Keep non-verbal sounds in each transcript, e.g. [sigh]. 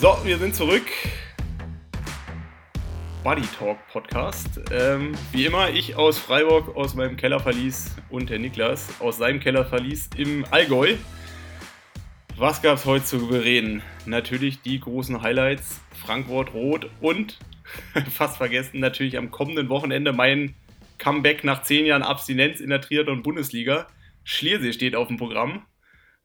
So, wir sind zurück. Buddy Talk Podcast. Ähm, wie immer, ich aus Freiburg, aus meinem Kellerverlies und der Niklas aus seinem Kellerverlies im Allgäu. Was gab es heute zu bereden? Natürlich die großen Highlights: Frankfurt Rot und [laughs] fast vergessen, natürlich am kommenden Wochenende mein Comeback nach zehn Jahren Abstinenz in der Triathlon-Bundesliga. Schliersee steht auf dem Programm.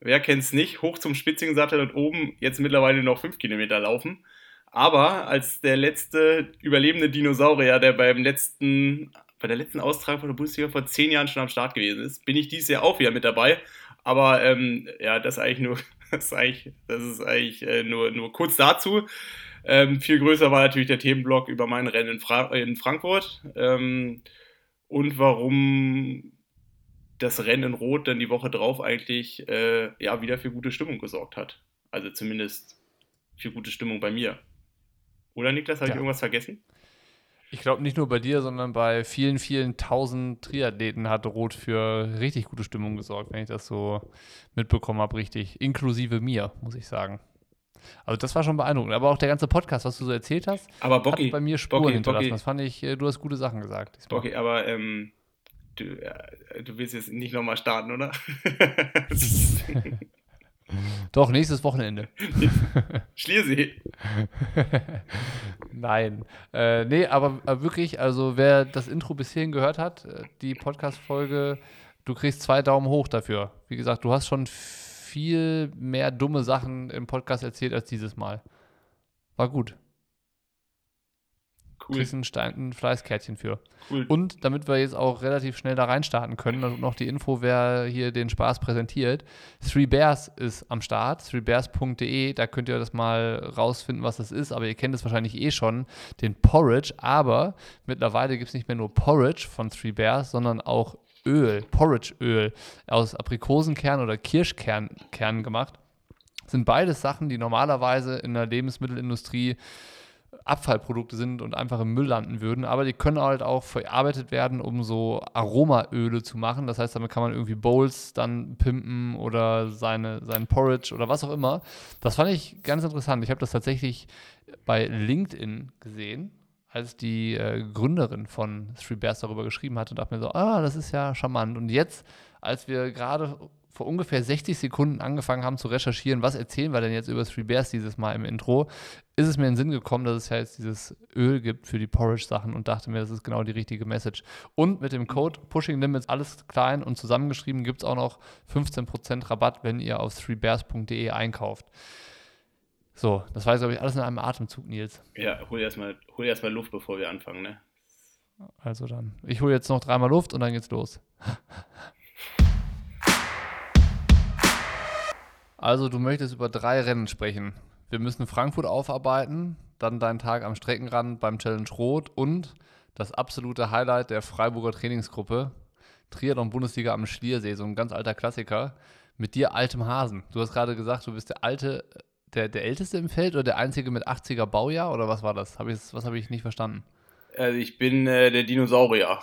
Wer kennt es nicht? Hoch zum Spitzingsattel und oben jetzt mittlerweile noch fünf Kilometer laufen. Aber als der letzte überlebende Dinosaurier, der beim letzten, bei der letzten Austragung von der Bundesliga vor zehn Jahren schon am Start gewesen ist, bin ich dieses Jahr auch wieder mit dabei. Aber ähm, ja, das ist eigentlich nur, [laughs] das ist eigentlich, das ist eigentlich äh, nur, nur kurz dazu. Ähm, viel größer war natürlich der Themenblock über mein Rennen in, Fra in Frankfurt ähm, und warum das Rennen in Rot dann die Woche drauf eigentlich äh, ja wieder für gute Stimmung gesorgt hat. Also zumindest für gute Stimmung bei mir. Oder Niklas, habe ja. ich irgendwas vergessen? Ich glaube nicht nur bei dir, sondern bei vielen, vielen tausend Triathleten hat Rot für richtig gute Stimmung gesorgt, wenn ich das so mitbekommen habe, richtig. Inklusive mir, muss ich sagen. Also das war schon beeindruckend. Aber auch der ganze Podcast, was du so erzählt hast, aber Bocki, hat bei mir Spuren Bocki, hinterlassen. Bocki. Das fand ich, äh, du hast gute Sachen gesagt. Okay, aber ähm, du, äh, du willst jetzt nicht nochmal starten, oder? [laughs] Doch, nächstes Wochenende. [laughs] Schliersee. Nein. Äh, nee, aber, aber, wirklich, also wer das Intro bis hierhin gehört hat, äh, die Podcast-Folge, du kriegst zwei Daumen hoch dafür. Wie gesagt, du hast schon viel mehr dumme Sachen im Podcast erzählt als dieses Mal. War gut. Cool. Kriegst ein, Stein, ein Fleißkärtchen für. Cool. Und damit wir jetzt auch relativ schnell da reinstarten können, und noch die Info, wer hier den Spaß präsentiert. Three Bears ist am Start, threebears.de, da könnt ihr das mal rausfinden, was das ist, aber ihr kennt es wahrscheinlich eh schon, den Porridge, aber mittlerweile gibt es nicht mehr nur Porridge von Three Bears, sondern auch Öl, Porridge-Öl aus Aprikosenkern oder Kirschkern gemacht. Das sind beides Sachen, die normalerweise in der Lebensmittelindustrie Abfallprodukte sind und einfach im Müll landen würden, aber die können halt auch verarbeitet werden, um so Aromaöle zu machen. Das heißt, damit kann man irgendwie Bowls dann pimpen oder seine, seinen Porridge oder was auch immer. Das fand ich ganz interessant. Ich habe das tatsächlich bei LinkedIn gesehen, als die äh, Gründerin von Three Bears darüber geschrieben hatte und dachte mir so, ah, das ist ja charmant. Und jetzt, als wir gerade vor ungefähr 60 Sekunden angefangen haben zu recherchieren, was erzählen wir denn jetzt über Three Bears dieses Mal im Intro, ist es mir in den Sinn gekommen, dass es ja jetzt dieses Öl gibt für die Porridge-Sachen und dachte mir, das ist genau die richtige Message. Und mit dem Code Pushing Limits, alles klein und zusammengeschrieben, gibt es auch noch 15% Rabatt, wenn ihr auf threebears.de einkauft. So, das war jetzt, glaube ich, alles in einem Atemzug, Nils. Ja, hol erstmal erst Luft, bevor wir anfangen, ne? Also dann. Ich hole jetzt noch dreimal Luft und dann geht's los. [laughs] Also, du möchtest über drei Rennen sprechen. Wir müssen Frankfurt aufarbeiten, dann deinen Tag am Streckenrand beim Challenge Rot und das absolute Highlight der Freiburger Trainingsgruppe, Triathlon Bundesliga am Schliersee, so ein ganz alter Klassiker, mit dir altem Hasen. Du hast gerade gesagt, du bist der alte, der, der älteste im Feld oder der einzige mit 80er Baujahr oder was war das? Hab ich, was habe ich nicht verstanden? Also ich bin äh, der Dinosaurier.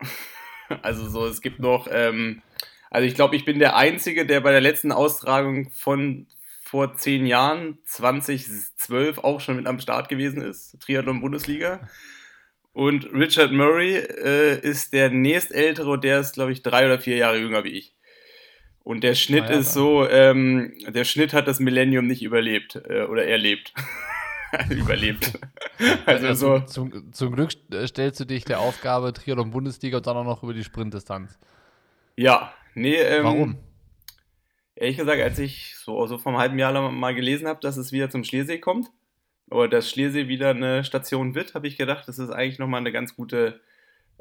[laughs] also so, es gibt noch ähm, also ich glaube, ich bin der Einzige, der bei der letzten Austragung von vor zehn Jahren, 2012, auch schon mit am Start gewesen ist, Triathlon Bundesliga. Und Richard Murray äh, ist der nächstältere und der ist, glaube ich, drei oder vier Jahre jünger wie ich. Und der Schnitt ah, ja, ist so, ähm, der Schnitt hat das Millennium nicht überlebt äh, oder erlebt. [laughs] überlebt. [laughs] Also, also so. Zum, zum, Glück stellst du dich der Aufgabe Triathlon Bundesliga und dann auch noch über die Sprintdistanz. Ja, Nee, ähm, Warum? Ehrlich gesagt, als ich so, so vor einem halben Jahr mal gelesen habe, dass es wieder zum Schliersee kommt, oder dass Schliersee wieder eine Station wird, habe ich gedacht, das ist eigentlich nochmal eine ganz gute,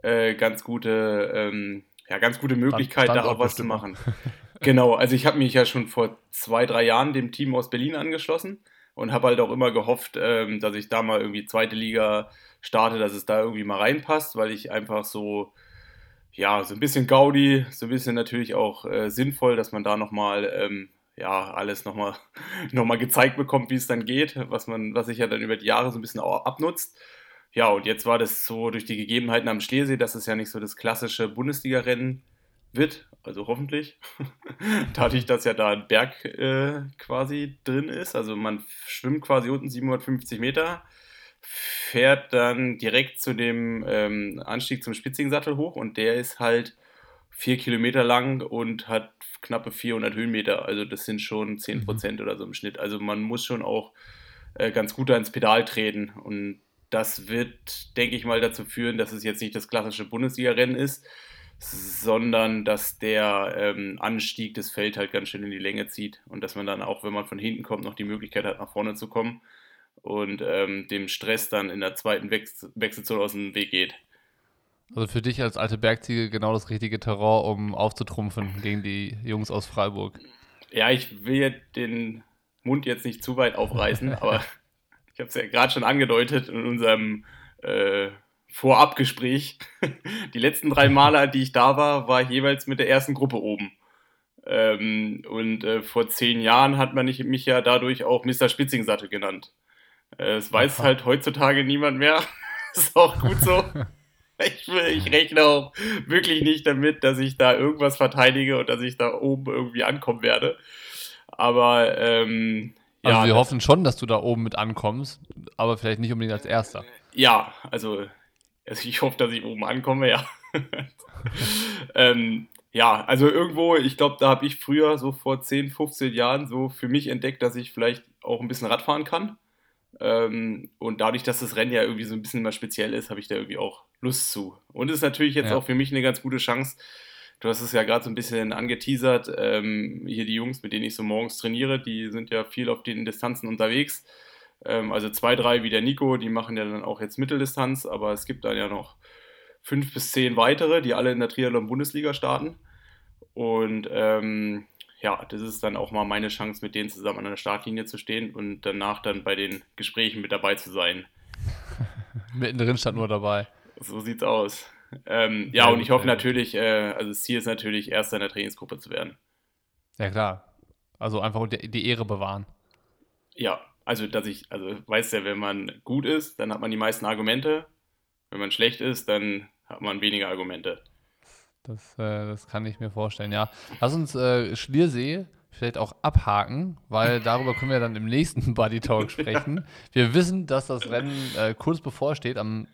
äh, ganz gute, ähm, ja, ganz gute Möglichkeit, Stand, da auch was zu machen. genau, also ich habe mich ja schon vor zwei, drei Jahren dem Team aus Berlin angeschlossen und habe halt auch immer gehofft, ähm, dass ich da mal irgendwie zweite Liga starte, dass es da irgendwie mal reinpasst, weil ich einfach so ja, so ein bisschen Gaudi, so ein bisschen natürlich auch äh, sinnvoll, dass man da nochmal, ähm, ja, alles nochmal [laughs] noch mal gezeigt bekommt, wie es dann geht, was man, was sich ja dann über die Jahre so ein bisschen auch abnutzt. Ja, und jetzt war das so durch die Gegebenheiten am Schliersee, das ist ja nicht so das klassische Bundesliga-Rennen, wird, also hoffentlich. [laughs] Dadurch, dass ja da ein Berg äh, quasi drin ist. Also man schwimmt quasi unten 750 Meter, fährt dann direkt zu dem ähm, Anstieg zum Spitzingensattel hoch und der ist halt vier Kilometer lang und hat knappe 400 Höhenmeter. Also das sind schon 10 Prozent mhm. oder so im Schnitt. Also man muss schon auch äh, ganz gut da ins Pedal treten und das wird, denke ich mal, dazu führen, dass es jetzt nicht das klassische Bundesliga-Rennen ist, sondern dass der ähm, Anstieg des Feld halt ganz schön in die Länge zieht und dass man dann auch, wenn man von hinten kommt, noch die Möglichkeit hat, nach vorne zu kommen und ähm, dem Stress dann in der zweiten Wechsel Wechselzone aus dem Weg geht. Also für dich als alte Bergziege genau das richtige Terror, um aufzutrumpfen gegen die Jungs aus Freiburg. Ja, ich will den Mund jetzt nicht zu weit aufreißen, [laughs] aber ich habe es ja gerade schon angedeutet in unserem äh, Vorabgespräch. [laughs] Die letzten drei Male, die ich da war, war ich jeweils mit der ersten Gruppe oben. Ähm, und äh, vor zehn Jahren hat man mich ja dadurch auch Mr. Spitzingsattel genannt. Äh, es weiß halt heutzutage niemand mehr. [laughs] ist auch gut so. [laughs] Ich, ich, rechne auch wirklich nicht damit, dass ich da irgendwas verteidige und dass ich da oben irgendwie ankommen werde. Aber ähm, also ja, wir hoffen schon, dass du da oben mit ankommst, aber vielleicht nicht unbedingt als Erster. Ja, also, also ich hoffe, dass ich oben ankomme, ja. [laughs] ähm, ja, also irgendwo, ich glaube, da habe ich früher, so vor 10, 15 Jahren, so für mich entdeckt, dass ich vielleicht auch ein bisschen Radfahren kann. Ähm, und dadurch, dass das Rennen ja irgendwie so ein bisschen immer speziell ist, habe ich da irgendwie auch Lust zu. Und es ist natürlich jetzt ja. auch für mich eine ganz gute Chance. Du hast es ja gerade so ein bisschen angeteasert. Ähm, hier die Jungs, mit denen ich so morgens trainiere, die sind ja viel auf den Distanzen unterwegs. Ähm, also zwei, drei wie der Nico, die machen ja dann auch jetzt Mitteldistanz, aber es gibt dann ja noch fünf bis zehn weitere, die alle in der Triathlon-Bundesliga starten. Und ähm, ja, das ist dann auch mal meine Chance, mit denen zusammen an der Startlinie zu stehen und danach dann bei den Gesprächen mit dabei zu sein. [laughs] Mittendrin stand nur dabei. So sieht's aus. Ähm, ja, und ich hoffe natürlich, äh, also das Ziel ist natürlich, Erster in der Trainingsgruppe zu werden. Ja, klar. Also einfach die, die Ehre bewahren. Ja, also dass ich, also weiß ja, wenn man gut ist, dann hat man die meisten Argumente. Wenn man schlecht ist, dann hat man weniger Argumente. Das, äh, das kann ich mir vorstellen, ja. Lass uns äh, Schliersee vielleicht auch abhaken, weil darüber können wir dann im nächsten [laughs] Buddy Talk sprechen. Wir wissen, dass das Rennen äh, kurz bevorsteht, am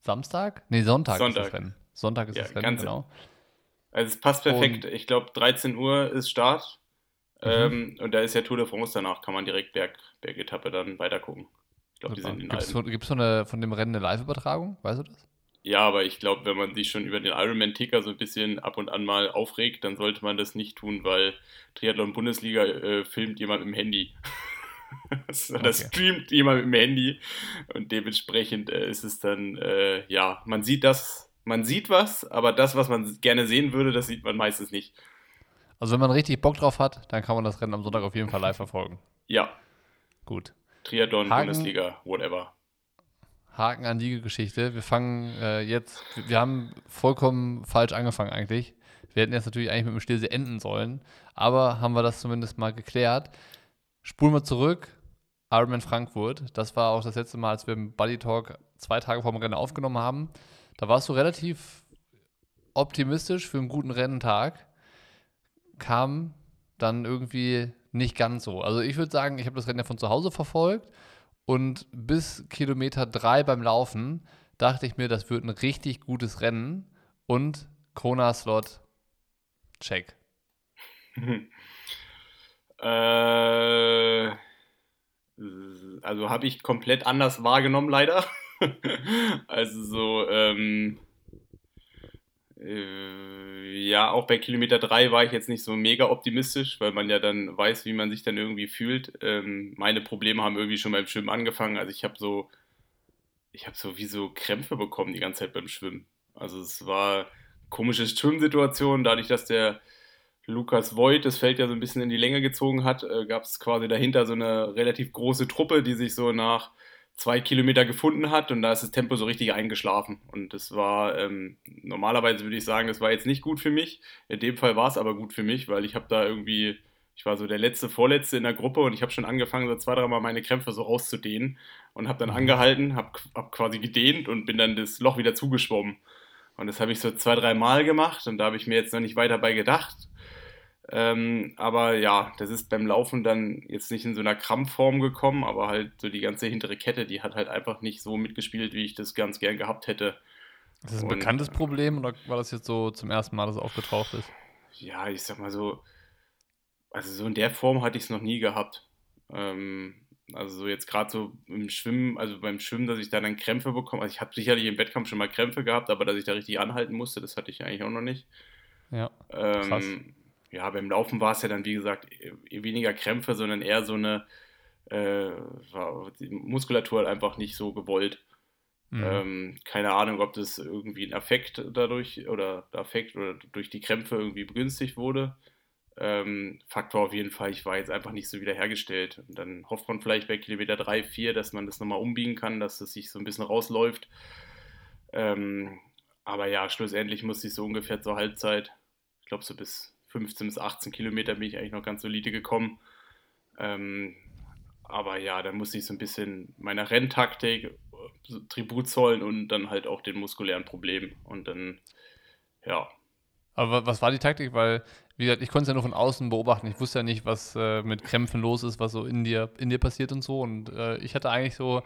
Samstag? Nee, Sonntag, Sonntag. ist das Rennen. Sonntag ist ja, das Rennen, genau. Also es passt perfekt. Und ich glaube, 13 Uhr ist Start. Mhm. Ähm, und da ist ja Tour de France danach, kann man direkt Berg, Bergetappe dann weiter gucken. Ich glaube, die sind in Gibt es von dem Rennen eine Live-Übertragung? Weißt du das? Ja, aber ich glaube, wenn man sich schon über den Ironman-Ticker so ein bisschen ab und an mal aufregt, dann sollte man das nicht tun, weil Triathlon-Bundesliga äh, filmt jemand im Handy. [laughs] das, okay. streamt jemand mit dem Handy und dementsprechend äh, ist es dann, äh, ja, man sieht das, man sieht was, aber das, was man gerne sehen würde, das sieht man meistens nicht. Also wenn man richtig Bock drauf hat, dann kann man das Rennen am Sonntag auf jeden Fall live verfolgen. Ja. Gut. Triathlon, Haken, Bundesliga, whatever. Haken an die Geschichte. Wir fangen äh, jetzt, wir haben vollkommen falsch angefangen eigentlich. Wir hätten jetzt natürlich eigentlich mit dem Stillsee enden sollen, aber haben wir das zumindest mal geklärt. Spulen wir zurück. Ironman Frankfurt. Das war auch das letzte Mal, als wir im Buddy Talk zwei Tage vor dem Rennen aufgenommen haben. Da warst du relativ optimistisch für einen guten Rennentag. Kam dann irgendwie nicht ganz so. Also ich würde sagen, ich habe das Rennen ja von zu Hause verfolgt und bis Kilometer drei beim Laufen dachte ich mir, das wird ein richtig gutes Rennen und Kona-Slot, check. [laughs] Äh, also habe ich komplett anders wahrgenommen, leider. [laughs] also so, ähm, äh, ja, auch bei Kilometer 3 war ich jetzt nicht so mega optimistisch, weil man ja dann weiß, wie man sich dann irgendwie fühlt. Ähm, meine Probleme haben irgendwie schon beim Schwimmen angefangen. Also ich habe so, ich habe so wie so Krämpfe bekommen die ganze Zeit beim Schwimmen. Also es war eine komische Schwimmsituation, dadurch, dass der Lukas Voigt das Feld ja so ein bisschen in die Länge gezogen hat, äh, gab es quasi dahinter so eine relativ große Truppe, die sich so nach zwei Kilometer gefunden hat und da ist das Tempo so richtig eingeschlafen. Und das war, ähm, normalerweise würde ich sagen, das war jetzt nicht gut für mich. In dem Fall war es aber gut für mich, weil ich habe da irgendwie, ich war so der letzte, vorletzte in der Gruppe und ich habe schon angefangen, so zwei, dreimal meine Krämpfe so rauszudehnen und habe dann mhm. angehalten, habe hab quasi gedehnt und bin dann das Loch wieder zugeschwommen. Und das habe ich so zwei, drei Mal gemacht und da habe ich mir jetzt noch nicht weiter bei gedacht. Ähm, aber ja, das ist beim Laufen dann jetzt nicht in so einer Krampfform gekommen, aber halt so die ganze hintere Kette, die hat halt einfach nicht so mitgespielt, wie ich das ganz gern gehabt hätte. Ist das ein und, bekanntes Problem oder war das jetzt so zum ersten Mal, dass es aufgetaucht ist? Ja, ich sag mal so, also so in der Form hatte ich es noch nie gehabt. Ähm, also so jetzt gerade so im Schwimmen, also beim Schwimmen, dass ich da dann Krämpfe bekomme. Also ich habe sicherlich im Wettkampf schon mal Krämpfe gehabt, aber dass ich da richtig anhalten musste, das hatte ich eigentlich auch noch nicht. Ja. Ähm, ja, beim Laufen war es ja dann, wie gesagt, weniger Krämpfe, sondern eher so eine äh, Muskulatur halt einfach nicht so gewollt. Mhm. Ähm, keine Ahnung, ob das irgendwie ein Affekt dadurch oder Affekt oder durch die Krämpfe irgendwie begünstigt wurde. Ähm, Fakt war auf jeden Fall, ich war jetzt einfach nicht so wiederhergestellt. Und dann hofft man vielleicht bei Kilometer 3, 4, dass man das nochmal umbiegen kann, dass es sich so ein bisschen rausläuft. Ähm, aber ja, schlussendlich musste ich so ungefähr zur Halbzeit, ich glaube so bis 15 bis 18 Kilometer bin ich eigentlich noch ganz solide gekommen. Ähm, aber ja, dann musste ich so ein bisschen meiner Renntaktik Tribut zollen und dann halt auch den muskulären Problemen. Und dann, ja. Aber was war die Taktik? Weil wie gesagt, ich konnte es ja nur von außen beobachten. Ich wusste ja nicht, was äh, mit Krämpfen los ist, was so in dir, in dir passiert und so. Und äh, ich hatte eigentlich so,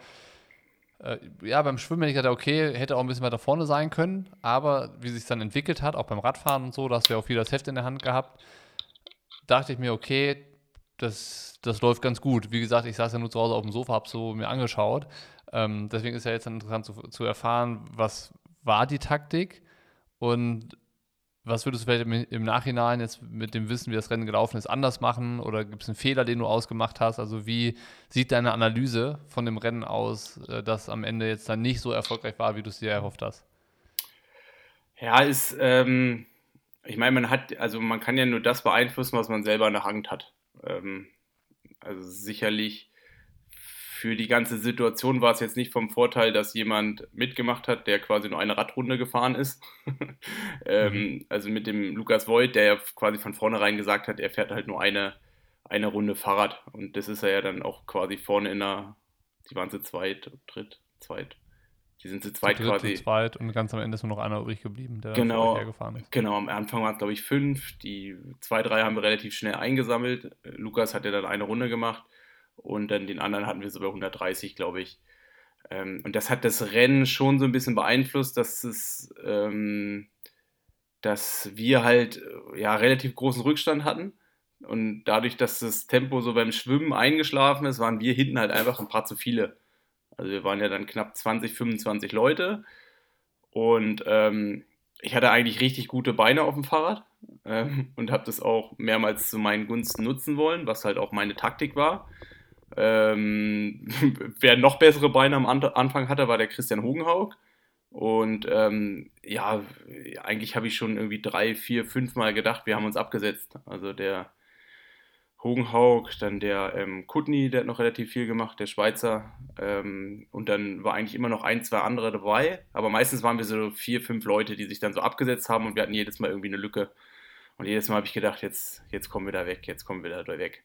äh, ja, beim Schwimmen hätte ich gedacht, okay, hätte auch ein bisschen weiter vorne sein können. Aber wie sich dann entwickelt hat, auch beim Radfahren und so, da hast du ja auch viel das Heft in der Hand gehabt, dachte ich mir, okay, das, das läuft ganz gut. Wie gesagt, ich saß ja nur zu Hause auf dem Sofa, habe so mir angeschaut. Ähm, deswegen ist ja jetzt interessant zu, zu erfahren, was war die Taktik und was würdest du vielleicht im, Nachhinein jetzt mit dem Wissen, wie das Rennen gelaufen ist, anders machen? Oder gibt es einen Fehler, den du ausgemacht hast? Also wie sieht deine Analyse von dem Rennen aus, äh, das am Ende jetzt dann nicht so erfolgreich war, wie du es dir erhofft hast? Ja, ist, ähm, ich meine, man hat, also man kann ja nur das beeinflussen, was man selber in der Hand hat. Ähm, also sicherlich für die ganze Situation war es jetzt nicht vom Vorteil, dass jemand mitgemacht hat, der quasi nur eine Radrunde gefahren ist. [laughs] ähm, mhm. Also mit dem Lukas Voigt, der ja quasi von vornherein gesagt hat, er fährt halt nur eine, eine Runde Fahrrad. Und das ist er ja dann auch quasi vorne in der, die waren zu zweit, dritt, zweit. Die sind zu zweit zu dritt, quasi. Zu zweit und ganz am Ende ist nur noch einer übrig geblieben, der genau, hergefahren ist. Genau, am Anfang waren es glaube ich fünf. Die zwei, drei haben wir relativ schnell eingesammelt. Lukas hat ja dann eine Runde gemacht und dann den anderen hatten wir so bei 130, glaube ich. Ähm, und das hat das Rennen schon so ein bisschen beeinflusst, dass es, ähm, dass wir halt äh, ja relativ großen Rückstand hatten. Und dadurch, dass das Tempo so beim Schwimmen eingeschlafen ist, waren wir hinten halt einfach ein paar zu viele. Also wir waren ja dann knapp 20, 25 Leute. Und ähm, ich hatte eigentlich richtig gute Beine auf dem Fahrrad ähm, und habe das auch mehrmals zu meinen Gunsten nutzen wollen, was halt auch meine Taktik war. Ähm, [laughs] wer noch bessere Beine am Anfang hatte, war der Christian Hogenhaug. Und ähm, ja, eigentlich habe ich schon irgendwie drei, vier, fünf Mal gedacht, wir haben uns abgesetzt. Also der Hogenhaug, dann der ähm, Kutni, der hat noch relativ viel gemacht, der Schweizer. Ähm, und dann war eigentlich immer noch ein, zwei andere dabei. Aber meistens waren wir so vier, fünf Leute, die sich dann so abgesetzt haben und wir hatten jedes Mal irgendwie eine Lücke. Und jedes Mal habe ich gedacht, jetzt, jetzt kommen wir da weg, jetzt kommen wir da weg.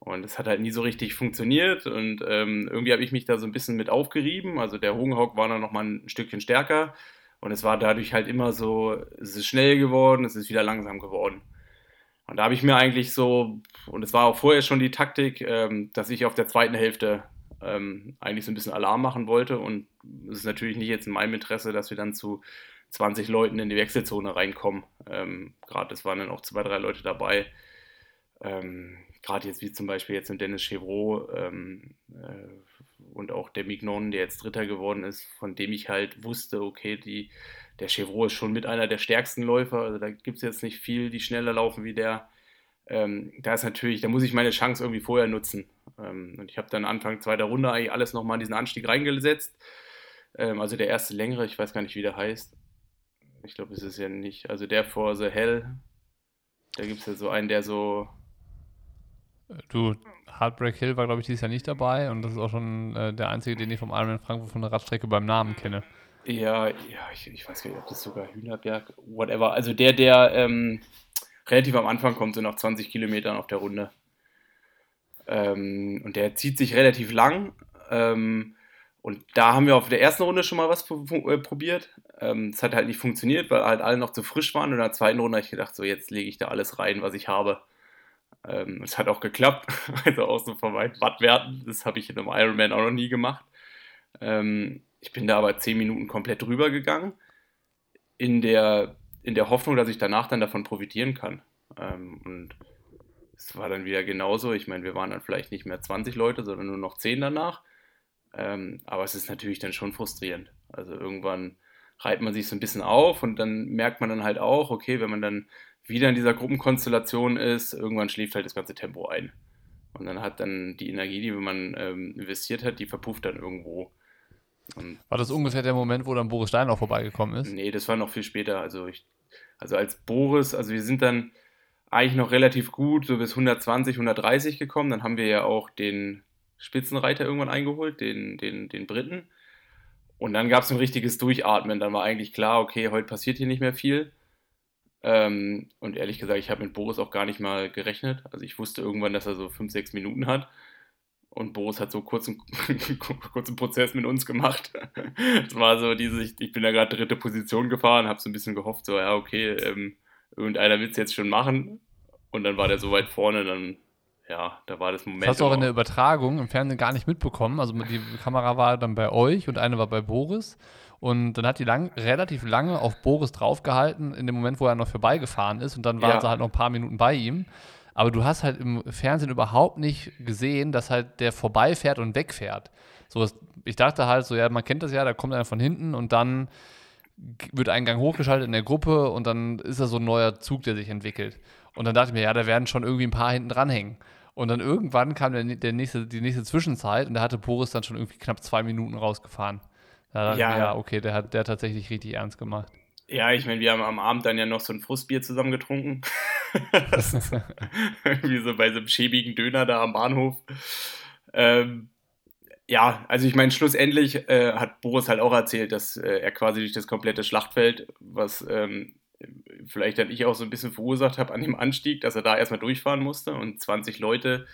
Und es hat halt nie so richtig funktioniert und ähm, irgendwie habe ich mich da so ein bisschen mit aufgerieben. Also der Hogenhock war dann nochmal ein Stückchen stärker und es war dadurch halt immer so, es ist schnell geworden, es ist wieder langsam geworden. Und da habe ich mir eigentlich so, und es war auch vorher schon die Taktik, ähm, dass ich auf der zweiten Hälfte ähm, eigentlich so ein bisschen Alarm machen wollte. Und es ist natürlich nicht jetzt in meinem Interesse, dass wir dann zu 20 Leuten in die Wechselzone reinkommen. Ähm, Gerade es waren dann auch zwei, drei Leute dabei. Ähm, gerade jetzt wie zum Beispiel jetzt mit Dennis Chevreau ähm, äh, und auch der Mignon, der jetzt Dritter geworden ist, von dem ich halt wusste, okay, die, der Chevreau ist schon mit einer der stärksten Läufer, also da gibt es jetzt nicht viel, die schneller laufen wie der. Ähm, da ist natürlich, da muss ich meine Chance irgendwie vorher nutzen. Ähm, und ich habe dann Anfang zweiter Runde eigentlich alles nochmal in diesen Anstieg reingesetzt. Ähm, also der erste längere, ich weiß gar nicht, wie der heißt. Ich glaube, es ist ja nicht, also der vor The Hell, da gibt es ja so einen, der so Du, Heartbreak Hill war, glaube ich, dieses Jahr nicht dabei und das ist auch schon äh, der einzige, den ich vom Ironman Frankfurt von der Radstrecke beim Namen kenne. Ja, ja, ich, ich weiß gar nicht, ob das sogar Hühnerberg, whatever. Also der, der ähm, relativ am Anfang kommt, so nach 20 Kilometern auf der Runde. Ähm, und der zieht sich relativ lang. Ähm, Und da haben wir auf der ersten Runde schon mal was äh, probiert. Ähm, es hat halt nicht funktioniert, weil halt alle noch zu frisch waren. Und in der zweiten Runde habe ich gedacht, so jetzt lege ich da alles rein, was ich habe. Ähm, es hat auch geklappt, [laughs] also auch so von meinen Wattwerten. Das habe ich in einem Ironman auch noch nie gemacht. Ähm, ich bin da aber zehn Minuten komplett drüber gegangen, in der, in der Hoffnung, dass ich danach dann davon profitieren kann. Ähm, und es war dann wieder genauso. Ich meine, wir waren dann vielleicht nicht mehr 20 Leute, sondern nur noch 10 danach. Ähm, aber es ist natürlich dann schon frustrierend. Also irgendwann reibt man sich so ein bisschen auf und dann merkt man dann halt auch, okay, wenn man dann wieder in dieser Gruppenkonstellation ist, irgendwann schläft halt das ganze Tempo ein. Und dann hat dann die Energie, die man ähm, investiert hat, die verpufft dann irgendwo. Und war das ungefähr der Moment, wo dann Boris Stein auch vorbeigekommen ist? Nee, das war noch viel später. Also, ich, also als Boris, also wir sind dann eigentlich noch relativ gut, so bis 120, 130 gekommen. Dann haben wir ja auch den Spitzenreiter irgendwann eingeholt, den, den, den Briten. Und dann gab es ein richtiges Durchatmen. Dann war eigentlich klar, okay, heute passiert hier nicht mehr viel. Ähm, und ehrlich gesagt, ich habe mit Boris auch gar nicht mal gerechnet. Also ich wusste irgendwann, dass er so 5, 6 Minuten hat. Und Boris hat so kurzen, [laughs] kurzen Prozess mit uns gemacht. [laughs] Es war so diese, ich, ich bin da gerade dritte Position gefahren, habe so ein bisschen gehofft, so, ja, okay, ähm, irgendeiner will es jetzt schon machen. Und dann war der so weit vorne, dann ja, da war das Moment. Das hast du auch in der Übertragung im Fernsehen gar nicht mitbekommen. Also die Kamera war dann bei euch und eine war bei Boris. Und dann hat die lang, relativ lange auf Boris draufgehalten, in dem Moment, wo er noch vorbeigefahren ist. Und dann waren ja. sie halt noch ein paar Minuten bei ihm. Aber du hast halt im Fernsehen überhaupt nicht gesehen, dass halt der vorbeifährt und wegfährt. So, ich dachte halt so, ja, man kennt das ja, da kommt einer von hinten und dann wird ein Gang hochgeschaltet in der Gruppe und dann ist da so ein neuer Zug, der sich entwickelt. Und dann dachte ich mir, ja, da werden schon irgendwie ein paar hinten dranhängen. Und dann irgendwann kam der, der nächste, die nächste Zwischenzeit und da hatte Boris dann schon irgendwie knapp zwei Minuten rausgefahren. Da ja. mir, ja, okay, der hat der tatsächlich richtig ernst gemacht. Ja, ich meine, wir haben am Abend dann ja noch so ein Frustbier zusammen getrunken. [laughs] Wie so bei so einem schäbigen Döner da am Bahnhof. Ähm, ja, also ich meine, schlussendlich äh, hat Boris halt auch erzählt, dass äh, er quasi durch das komplette Schlachtfeld, was ähm, vielleicht dann ich auch so ein bisschen verursacht habe an dem Anstieg, dass er da erstmal durchfahren musste und 20 Leute,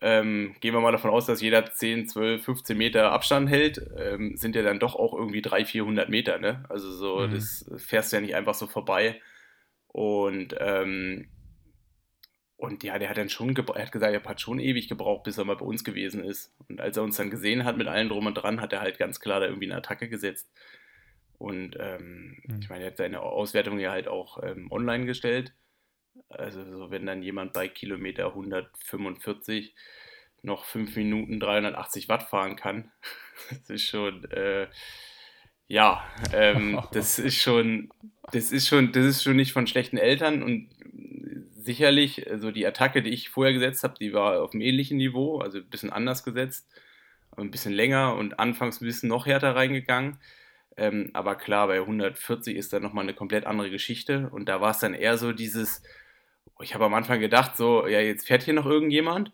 ähm, gehen wir mal davon aus, dass jeder 10, 12, 15 Meter Abstand hält, ähm, sind ja dann doch auch irgendwie 300, 400 Meter, ne? Also so, mhm. das fährst du ja nicht einfach so vorbei. Und ähm, und ja, der hat dann schon, er hat gesagt, er hat schon ewig gebraucht, bis er mal bei uns gewesen ist. Und als er uns dann gesehen hat mit allen drum und dran, hat er halt ganz klar da irgendwie eine Attacke gesetzt. Und ähm, mhm. ich meine, er hat seine Auswertung ja halt auch ähm, online gestellt. Also so, wenn dann jemand bei Kilometer 145 noch 5 Minuten 380 Watt fahren kann, [laughs] das ist schon, äh, ja, ähm, [laughs] das ist schon, das ist schon, das ist schon nicht von schlechten Eltern und sicherlich, also die Attacke, die ich vorher gesetzt habe, die war auf einem ähnlichen Niveau, also ein bisschen anders gesetzt, ein bisschen länger und anfangs ein bisschen noch härter reingegangen. Ähm, aber klar, bei 140 ist dann nochmal eine komplett andere Geschichte. Und da war es dann eher so dieses, ich habe am Anfang gedacht, so, ja, jetzt fährt hier noch irgendjemand.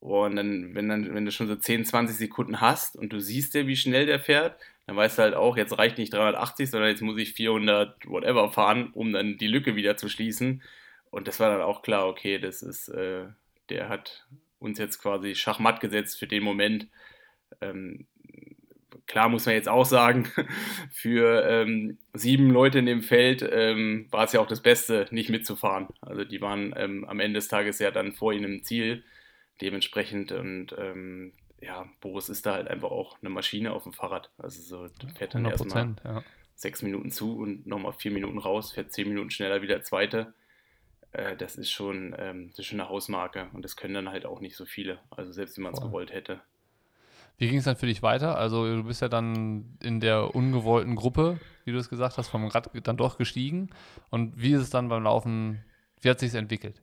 Und dann, wenn, dann, wenn du schon so 10, 20 Sekunden hast und du siehst ja, wie schnell der fährt, dann weißt du halt auch, jetzt reicht nicht 380, sondern jetzt muss ich 400 whatever fahren, um dann die Lücke wieder zu schließen. Und das war dann auch klar, okay, das ist, äh, der hat uns jetzt quasi Schachmatt gesetzt für den Moment. Ähm, klar muss man jetzt auch sagen, [laughs] für ähm, sieben Leute in dem Feld ähm, war es ja auch das Beste, nicht mitzufahren. Also die waren ähm, am Ende des Tages ja dann vor ihnen im Ziel. Dementsprechend und ähm, ja, Boris ist da halt einfach auch eine Maschine auf dem Fahrrad. Also so fährt dann erstmal ja. sechs Minuten zu und nochmal vier Minuten raus, fährt zehn Minuten schneller wie der zweite. Äh, das ist schon, ähm, das ist schon eine Hausmarke und das können dann halt auch nicht so viele. Also selbst wenn man es gewollt hätte. Wie ging es dann für dich weiter? Also du bist ja dann in der ungewollten Gruppe, wie du es gesagt hast, vom Rad dann doch gestiegen. Und wie ist es dann beim Laufen, wie hat sich entwickelt?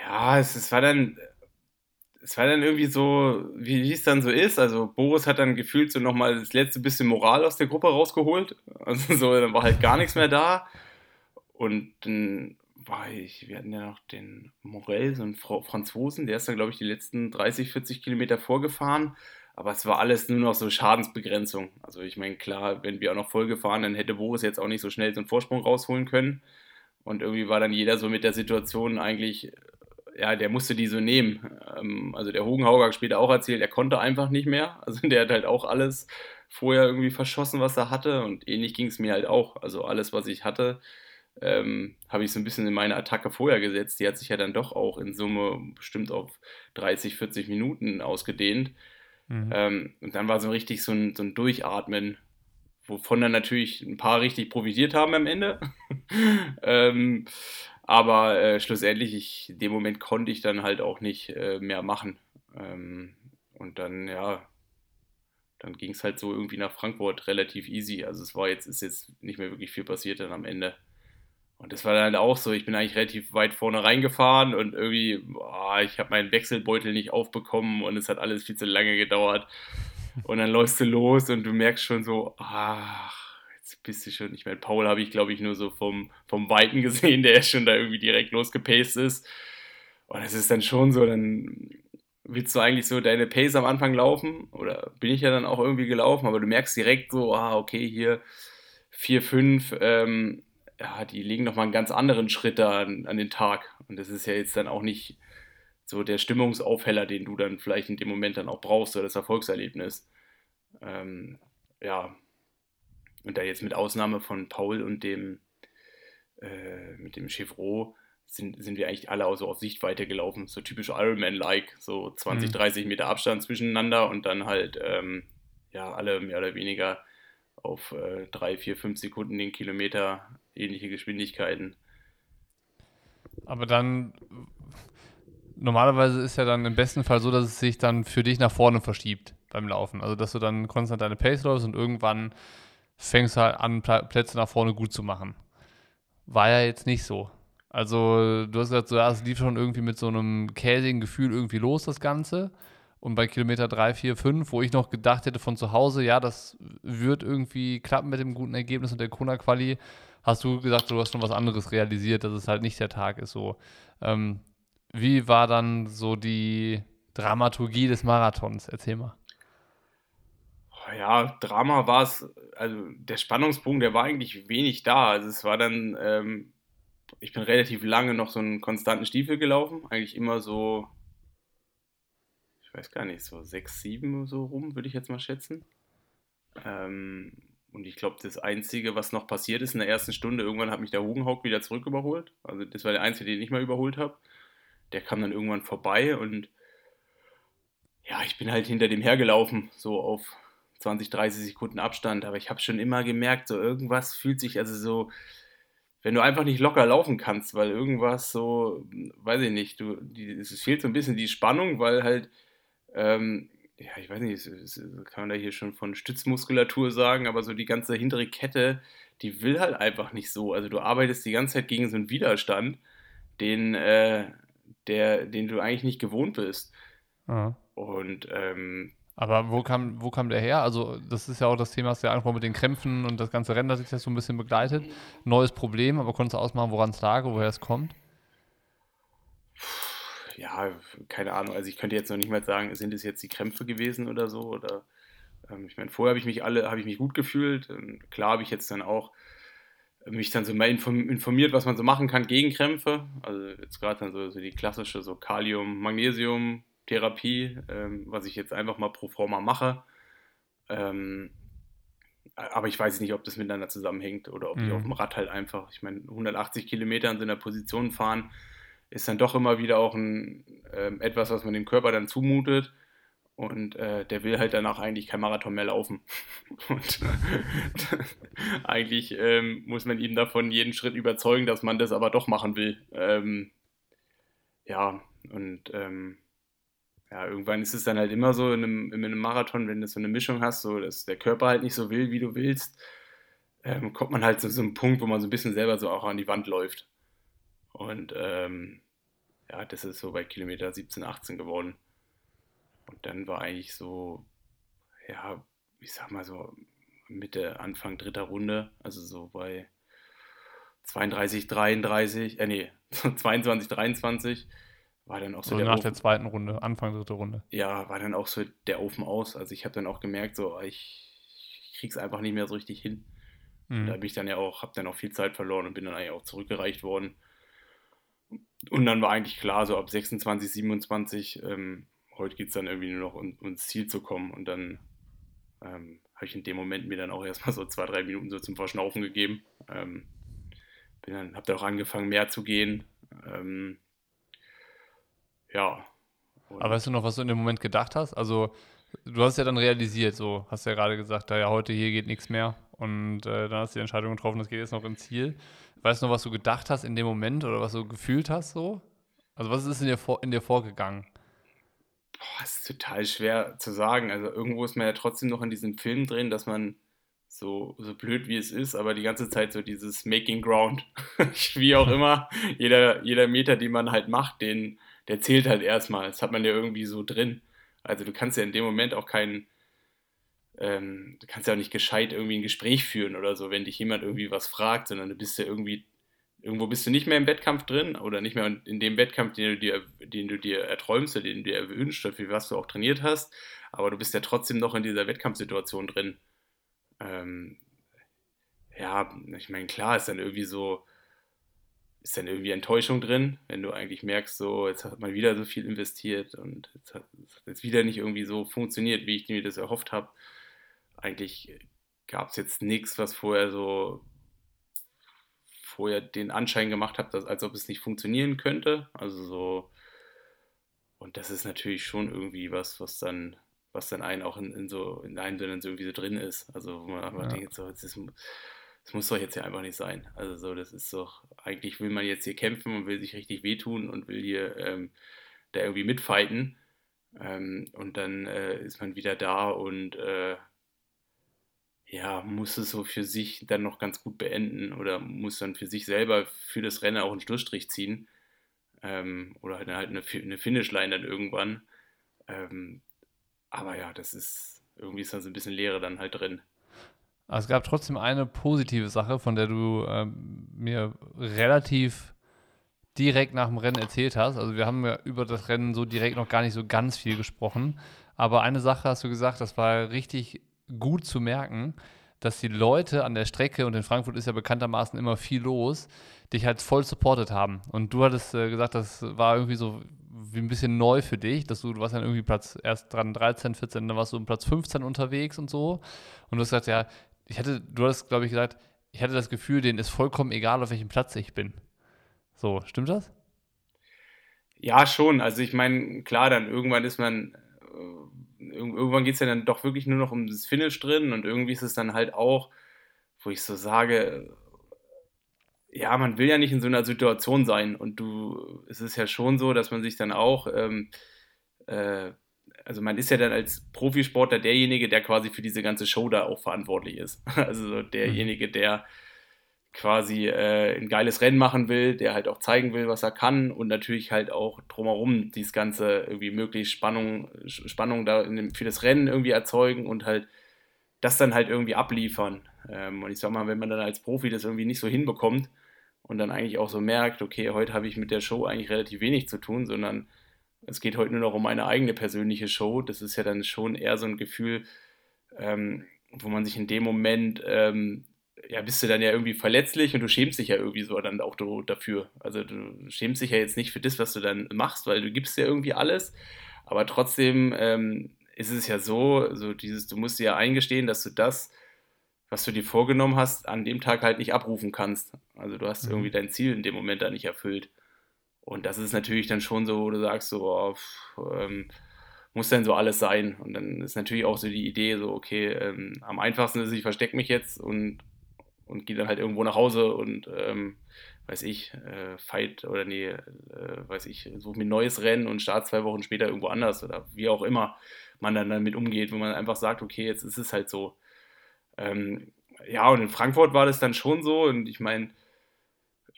Ja, es, es war dann, es war dann irgendwie so, wie, es dann so ist. Also Boris hat dann gefühlt so nochmal das letzte bisschen Moral aus der Gruppe rausgeholt. [laughs] Also so, dann war halt gar nichts mehr da. Und dann war ich, wir hatten ja noch den Morel, so einen Franzosen, der ist dann, glaube ich, die letzten 30, 40 Kilometer vorgefahren. Aber es war alles nur noch so Schadensbegrenzung. Also ich meine, klar, wenn wir auch noch voll gefahren, dann hätte Boris jetzt auch nicht so schnell so einen Vorsprung rausholen können. Und irgendwie war dann jeder so mit der Situation eigentlich ja, der musste die so nehmen. Ähm, also der Hogenhauger hat später auch erzählt, er konnte einfach nicht mehr. [laughs] Also der hat halt auch alles vorher irgendwie verschossen, was er hatte. Und ähnlich ging es mir halt auch. Also alles, was ich hatte, ähm, habe ich so ein bisschen in meine Attacke vorher gesetzt. Die hat sich ja dann doch auch in Summe bestimmt auf 30, 40 Minuten ausgedehnt. Mhm. Ähm, und dann war so richtig so ein, so ein Durchatmen, wovon dann natürlich ein paar richtig profitiert haben am Ende. [laughs] ähm, aber äh, schlussendlich, ich, in dem Moment konnte ich dann halt auch nicht äh, mehr machen. Ähm, und dann, ja, dann ging es halt so irgendwie nach Frankfurt relativ easy. Also es war jetzt, ist jetzt nicht mehr wirklich viel passiert dann am Ende. Und das war dann halt auch so, ich bin eigentlich relativ weit vorne reingefahren und irgendwie, boah, ich habe meinen Wechselbeutel nicht aufbekommen und es hat alles viel zu lange gedauert. Und dann läufst du los und du merkst schon so, ach, jetzt bist du schon, ich meine, Paul habe ich glaube ich nur so vom, vom Weiten gesehen, der schon da irgendwie direkt losgepaced ist. Und es ist dann schon so, dann willst du eigentlich so deine Pace am Anfang laufen oder bin ich ja dann auch irgendwie gelaufen, aber du merkst direkt so, ah, okay, hier 4, 5, ähm, ja, die legen nochmal einen ganz anderen Schritt da an, an den Tag. Und das ist ja jetzt dann auch nicht so der Stimmungsaufheller, den du dann vielleicht in dem Moment dann auch brauchst oder das Erfolgserlebnis. Ähm, ja, und da jetzt mit Ausnahme von Paul und dem, äh, mit dem Chevrolet, sind, sind wir eigentlich alle auch so auf Sichtweite gelaufen, so typisch Ironman-like, so 20, mhm. 30 Meter Abstand zwischeneinander und dann halt, ähm, ja, alle mehr oder weniger auf äh, 3, 4, 5 Sekunden den Kilometer, ähnliche Geschwindigkeiten. Aber dann, normalerweise ist ja dann im besten Fall so, dass es sich dann für dich nach vorne verschiebt beim Laufen. Also, dass du dann konstant deine Pace läufst und irgendwann fängst du halt an, Plätze nach vorne gut zu machen. War ja jetzt nicht so. Also, du hast gesagt, so, ja, es lief schon irgendwie mit so einem käsigen Gefühl irgendwie los, das Ganze. Und bei Kilometer 3, 4, 5, wo ich noch gedacht hätte von zu Hause, ja, das wird irgendwie klappen mit dem guten Ergebnis und der Kona-Quali, hast du gesagt, du hast schon was anderes realisiert, dass es halt nicht der Tag ist so. Ähm, wie war dann so die Dramaturgie des Marathons? Erzähl mal. Ja, Drama war es, also der Spannungspunkt, der war eigentlich wenig da. Also es war dann, ähm, ich bin relativ lange noch so einen konstanten Stiefel gelaufen, eigentlich immer so, ich weiß gar nicht, so 6, 7 so rum, würde ich jetzt mal schätzen. Ähm, und ich glaube, das Einzige, was noch passiert ist in der ersten Stunde, irgendwann hat mich der Hugenhauk wieder zurück überholt. Also das war der Einzige, den ich mal überholt habe. Der kam dann irgendwann vorbei und ja, ich bin halt hinter dem hergelaufen, so auf 20, 30 Sekunden Abstand. Aber ich habe schon immer gemerkt, so irgendwas fühlt sich, also so, wenn du einfach nicht locker laufen kannst, weil irgendwas so, weiß ich nicht, du, die, es fehlt so ein bisschen die Spannung, weil halt, ähm, ja, ich weiß nicht, kann man da hier schon von Stützmuskulatur sagen, aber so die ganze hintere Kette, die will halt einfach nicht so. Also du arbeitest die ganze Zeit gegen so einen Widerstand, den, äh, der, den du eigentlich nicht gewohnt bist. Ja. Und ähm, aber wo kam, wo kam der her? Also, das ist ja auch das Thema, das ja einfach mit den Krämpfen und das ganze Rennen, das sich das so ein bisschen begleitet. Neues Problem, aber konntest du ausmachen, woran es lag, woher es kommt? Ja, keine Ahnung. Also, ich könnte jetzt noch nicht mal sagen, sind es jetzt die Krämpfe gewesen oder so? Oder, ähm, ich meine, vorher habe ich mich alle, habe ich mich gut gefühlt. Und klar habe ich jetzt dann auch mich dann so mal informiert, was man so machen kann gegen Krämpfe. Also, jetzt gerade dann so, so die klassische, so Kalium, Magnesium, Therapie, ähm, was ich jetzt einfach mal pro forma mache. Ähm, aber ich weiß nicht, ob das miteinander zusammenhängt oder ob mhm. ich auf dem Rad halt einfach, ich meine, 180 Kilometer in so einer Position fahren, ist dann doch immer wieder auch ein, äh, etwas, was man dem Körper dann zumutet. Und äh, der will halt danach eigentlich kein Marathon mehr laufen. [laughs] Und [laughs] eigentlich ähm, muss man ihn davon jeden Schritt überzeugen, dass man das aber doch machen will. Ähm, ja, und ähm, ja, irgendwann ist es dann halt immer so in einem, in einem Marathon, wenn du so eine Mischung hast, so dass der Körper halt nicht so will, wie du willst, ähm, kommt man halt zu so einem Punkt, wo man so ein bisschen selber so auch an die Wand läuft. Und ähm, ja, das ist so bei Kilometer 17, 18 geworden. Und dann war eigentlich so, ja, ich sag mal so Mitte, Anfang dritter Runde, also so bei 32, 33, äh nee, [laughs] 22, 23 war dann auch so also der nach Ofen, der zweiten Runde, Anfang dritte Runde. Ja, war dann auch so der Ofen aus. Also ich habe dann auch gemerkt, so ich, ich krieg's einfach nicht mehr so richtig hin. Mhm. Da bin ich dann ja auch, habe dann auch viel Zeit verloren und bin dann eigentlich auch zurückgereicht worden. Und dann war eigentlich klar, so ab 26, 27, ähm, heute geht es dann irgendwie nur noch um, ums Ziel zu kommen. Und dann ähm, habe ich in dem Moment mir dann auch erstmal so zwei, drei Minuten so zum Verschnaufen gegeben. Ähm, bin dann, habe dann auch angefangen, mehr zu gehen. Ähm, ja. Und Aber weißt du noch, was du in dem Moment gedacht hast? Also, du hast ja dann realisiert, so hast ja gerade gesagt, ja, heute hier geht nichts mehr. Und äh, dann hast du die Entscheidung getroffen, das geht jetzt noch ins Ziel. Weißt du noch, was du gedacht hast in dem Moment oder was du gefühlt hast so? Also was ist in dir, vor, in dir vorgegangen? Boah, ist total schwer zu sagen. Also irgendwo ist man ja trotzdem noch in diesem Film drin, dass man so, so blöd wie es ist, aber die ganze Zeit so dieses Making Ground, [laughs] wie auch immer, jeder, jeder Meter, den man halt macht, den, der zählt halt erstmal. Das hat man ja irgendwie so drin. Also du kannst ja in dem Moment auch keinen, ähm, du kannst ja auch nicht gescheit irgendwie ein Gespräch führen oder so, wenn dich jemand irgendwie was fragt, sondern du bist ja irgendwie, irgendwo bist du nicht mehr im Wettkampf drin oder nicht mehr in dem Wettkampf, den du dir, den du dir erträumst oder den du dir erwünscht oder für was du auch trainiert hast, aber du bist ja trotzdem noch in dieser Wettkampfsituation drin. Ähm, ja, ich meine, klar ist dann irgendwie so, ist dann irgendwie Enttäuschung drin, wenn du eigentlich merkst, so, jetzt hat man wieder so viel investiert und jetzt hat es wieder nicht irgendwie so funktioniert, wie ich mir das erhofft habe. Eigentlich gab es jetzt nichts, was vorher so vorher den Anschein gemacht hat, dass, als ob es nicht funktionieren könnte. Also so, und das ist natürlich schon irgendwie was, was dann, was dann einen auch in, in so, in einem dann irgendwie so drin ist. Also wo man einfach ja. denkt, so, das, ist, das muss doch jetzt ja einfach nicht sein. Also so, das ist doch, eigentlich will man jetzt hier kämpfen und will sich richtig wehtun und will hier ähm, da irgendwie mitfighten. Ähm, und dann äh, ist man wieder da und äh, ja, muss es so für sich dann noch ganz gut beenden oder muss dann für sich selber für das Rennen auch einen Schlussstrich ziehen. Ähm, oder halt, halt eine, eine Finishline dann irgendwann. Ähm, aber ja, das ist, irgendwie ist da so ein bisschen Leere dann halt drin. Also es gab trotzdem eine positive Sache, von der du ähm, mir relativ direkt nach dem Rennen erzählt hast. Also wir haben ja über das Rennen so direkt noch gar nicht so ganz viel gesprochen. Aber eine Sache hast du gesagt, das war richtig gut zu merken, dass die Leute an der Strecke, und in Frankfurt ist ja bekanntermaßen immer viel los, dich halt voll supportet haben. Und du hattest äh, gesagt, das war irgendwie so wie ein bisschen neu für dich, dass du, du warst dann irgendwie Platz erst dran 13, 14, dann warst du um Platz 15 unterwegs und so. Und du hast gesagt, ja, ich hatte, du hast, glaube ich, gesagt, ich hatte das Gefühl, denen ist vollkommen egal, auf welchem Platz ich bin. So, stimmt das? Ja, schon. Also ich meine, klar, dann irgendwann ist man, äh, irgendwann geht es ja dann doch wirklich nur noch um das Finish drin und irgendwie ist es dann halt auch, wo ich so sage, ja, man will ja nicht in so einer Situation sein und du, es ist ja schon so, dass man sich dann auch, ähm, äh, also man ist ja dann als Profisportler derjenige, der quasi für diese ganze Show da auch verantwortlich ist. [laughs] Also derjenige, der quasi äh, ein geiles Rennen machen will, der halt auch zeigen will, was er kann und natürlich halt auch drumherum dieses ganze irgendwie möglichst Spannung, Spannung da dem, für das Rennen irgendwie erzeugen und halt das dann halt irgendwie abliefern. Ähm, und ich sag mal, wenn man dann als Profi das irgendwie nicht so hinbekommt und dann eigentlich auch so merkt, okay, heute habe ich mit der Show eigentlich relativ wenig zu tun, sondern es geht heute nur noch um meine eigene persönliche Show. Das ist ja dann schon eher so ein Gefühl, ähm, wo man sich in dem Moment ähm, ja, bist du dann ja irgendwie verletzlich und du schämst dich ja irgendwie so dann auch dafür. Also du schämst dich ja jetzt nicht für das, was du dann machst, weil du gibst ja irgendwie alles. Aber trotzdem ähm, ist es ja so, so dieses, du musst dir ja eingestehen, dass du das, was du dir vorgenommen hast, an dem Tag halt nicht abrufen kannst. Also du hast mhm. irgendwie dein Ziel in dem Moment da nicht erfüllt. Und das ist natürlich dann schon so, wo du sagst, so, oh, pff, ähm, muss dann so alles sein. Und dann ist natürlich auch so die Idee, so, okay, ähm, am einfachsten ist, ich verstecke mich jetzt und und gehe dann halt irgendwo nach Hause und ähm, weiß ich, äh, fight oder nee, äh, weiß ich, suche mir ein neues Rennen und start zwei Wochen später irgendwo anders oder wie auch immer man dann damit umgeht, wo man einfach sagt, okay, jetzt ist es halt so. Ähm, ja, und in Frankfurt war das dann schon so und ich meine,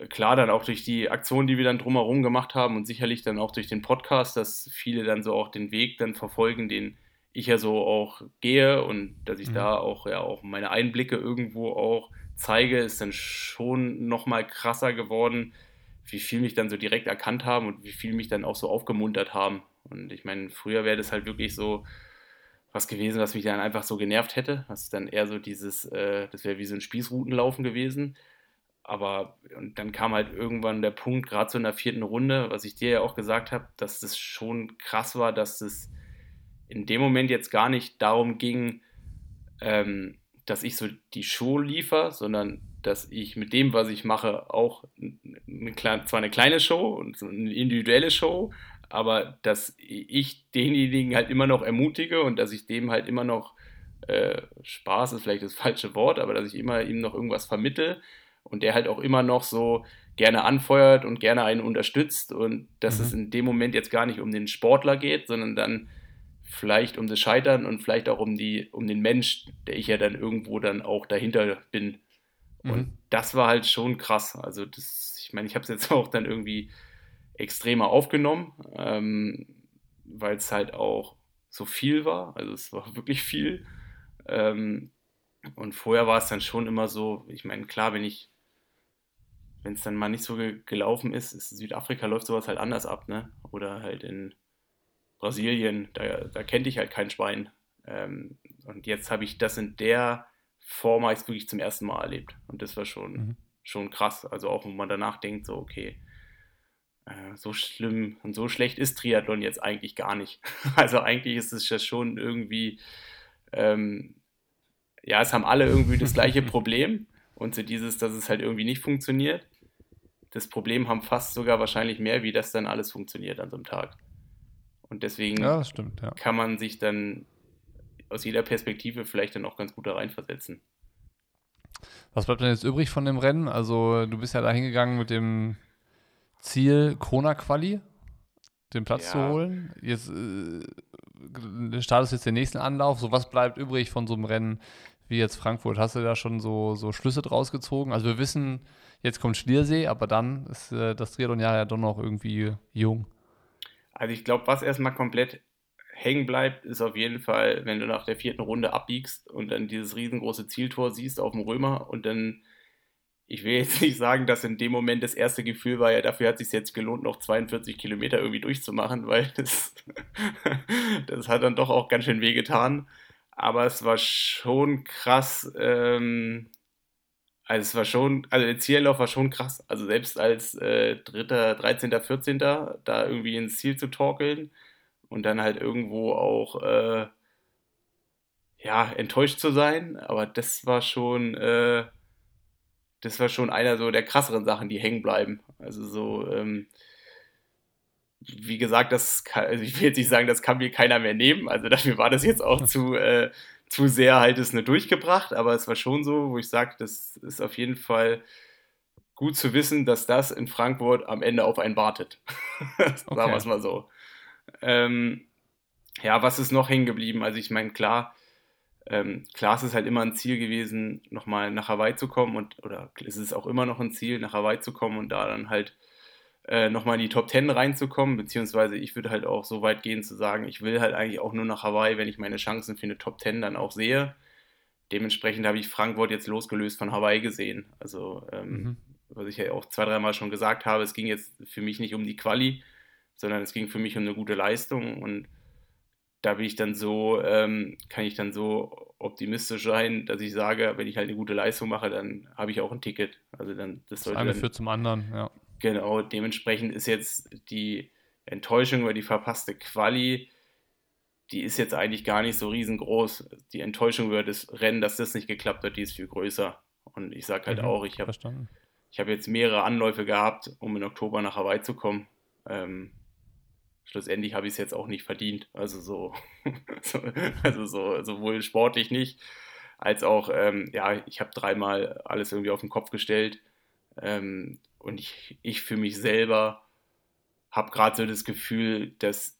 klar, dann auch durch die Aktion, die wir dann drumherum gemacht haben und sicherlich dann auch durch den Podcast, dass viele dann so auch den Weg dann verfolgen, den ich ja so auch gehe und dass ich mhm. da auch ja auch meine Einblicke irgendwo auch zeige, ist dann schon nochmal krasser geworden, wie viel mich dann so direkt erkannt haben und wie viel mich dann auch so aufgemuntert haben. Und ich meine, früher wäre das halt wirklich so was gewesen, was mich dann einfach so genervt hätte. Das ist dann eher so dieses, äh, das wäre wie so ein Spießrutenlaufen gewesen. aber und dann kam halt irgendwann der Punkt, gerade so in der vierten Runde, was ich dir ja auch gesagt habe, dass das schon krass war, dass das in dem Moment jetzt gar nicht darum ging, ähm, dass ich so die Show liefer, sondern dass ich mit dem, was ich mache, auch eine, zwar eine kleine Show und eine individuelle Show, aber dass ich denjenigen halt immer noch ermutige und dass ich dem halt immer noch äh, Spaß ist vielleicht das falsche Wort, aber dass ich immer ihm noch irgendwas vermittel und der halt auch immer noch so gerne anfeuert und gerne einen unterstützt und dass mhm. es in dem Moment jetzt gar nicht um den Sportler geht, sondern dann vielleicht um das Scheitern und vielleicht auch um die um den Mensch, der ich ja dann irgendwo dann auch dahinter bin. Mhm. Und das war halt schon krass. Also das, ich meine, ich habe es jetzt [laughs] auch dann irgendwie extremer aufgenommen, ähm, weil es halt auch so viel war. Also es war [laughs] wirklich viel. Ähm, und vorher war es dann schon immer so, ich meine, klar, wenn ich, wenn es dann mal nicht so ge gelaufen ist, ist Südafrika läuft sowas halt anders ab, ne? Oder halt in Brasilien, da, da kennt ich halt kein Schwein. Ähm, und jetzt habe ich das in der Form eigentlich wirklich zum ersten Mal erlebt. Und das war schon, mhm. schon krass. Also auch, wenn man danach denkt, so, okay, äh, so schlimm und so schlecht ist Triathlon jetzt eigentlich gar nicht. [laughs] Also eigentlich ist es ja schon irgendwie, ähm, ja, es haben alle irgendwie das gleiche [laughs] Problem und so dieses, dass es halt irgendwie nicht funktioniert. Das Problem haben fast sogar wahrscheinlich mehr, wie das dann alles funktioniert an so einem Tag. Und deswegen ja, stimmt, ja. kann man sich dann aus jeder Perspektive vielleicht dann auch ganz gut da reinversetzen. Was bleibt denn jetzt übrig von dem Rennen? Also du bist ja da hingegangen mit dem Ziel Kona Quali, den Platz ja. zu holen. Jetzt äh, startest jetzt den nächsten Anlauf. So was bleibt übrig von so einem Rennen wie jetzt Frankfurt? Hast du da schon so, so Schlüsse draus gezogen? Also wir wissen, jetzt kommt Schliersee, aber dann ist äh, das Triathlon ja doch noch irgendwie jung. Also ich glaube, was erstmal komplett hängen bleibt, ist auf jeden Fall, wenn du nach der vierten Runde abbiegst und dann dieses riesengroße Zieltor siehst auf dem Römer und dann, ich will jetzt nicht sagen, dass in dem Moment das erste Gefühl war, ja, dafür hat es sich jetzt gelohnt, noch 42 Kilometer irgendwie durchzumachen, weil [laughs] das, das hat dann doch auch ganz schön wehgetan. Aber es war schon krass, ähm, also es war schon, also der Ziellauf war schon krass. Also selbst als äh, Dritter, 13., 14. da irgendwie ins Ziel zu torkeln, und dann halt irgendwo auch äh, ja, enttäuscht zu sein. Aber das war schon, äh, das war schon einer so der krasseren Sachen, die hängen bleiben. Also so, ähm, wie gesagt, das kann, also ich will jetzt nicht sagen, das kann mir keiner mehr nehmen. Also dafür war das jetzt auch zu, äh, zu sehr halt es nur durchgebracht, aber es war schon so, wo ich sage, das ist auf jeden Fall gut zu wissen, dass das in Frankfurt am Ende auf einen wartet. [laughs] Sagen okay. wir es mal so. Ähm, ja, was ist noch hängen geblieben? Also ich meine, klar, ähm, klar ist es halt immer ein Ziel gewesen, nochmal nach Hawaii zu kommen und, oder ist es auch immer noch ein Ziel, nach Hawaii zu kommen und da dann halt äh, nochmal in die Top 10 reinzukommen, beziehungsweise ich würde halt auch so weit gehen zu sagen, ich will halt eigentlich auch nur nach Hawaii, wenn ich meine Chancen für eine Top 10 dann auch sehe. Dementsprechend habe ich Frankfurt jetzt losgelöst von Hawaii gesehen. Also, ähm, mhm. was ich ja auch zwei, dreimal schon gesagt habe, es ging jetzt für mich nicht um die Quali, sondern es ging für mich um eine gute Leistung und da bin ich dann so, ähm, kann ich dann so optimistisch sein, dass ich sage, wenn ich halt eine gute Leistung mache, dann habe ich auch ein Ticket. Also dann das sollte das eine führt zum anderen, ja. Genau, dementsprechend ist jetzt die Enttäuschung über die verpasste Quali, die ist jetzt eigentlich gar nicht so riesengroß. Die Enttäuschung über das Rennen, dass das nicht geklappt hat, die ist viel größer. Und ich sage halt mhm, auch, ich habe hab jetzt mehrere Anläufe gehabt, um in Oktober nach Hawaii zu kommen. Ähm, schlussendlich habe ich es jetzt auch nicht verdient. Also [laughs] so, also so, sowohl sportlich nicht, als auch, ähm, ja, ich habe dreimal alles irgendwie auf den Kopf gestellt. Ähm, und ich, ich für mich selber habe gerade so das Gefühl, dass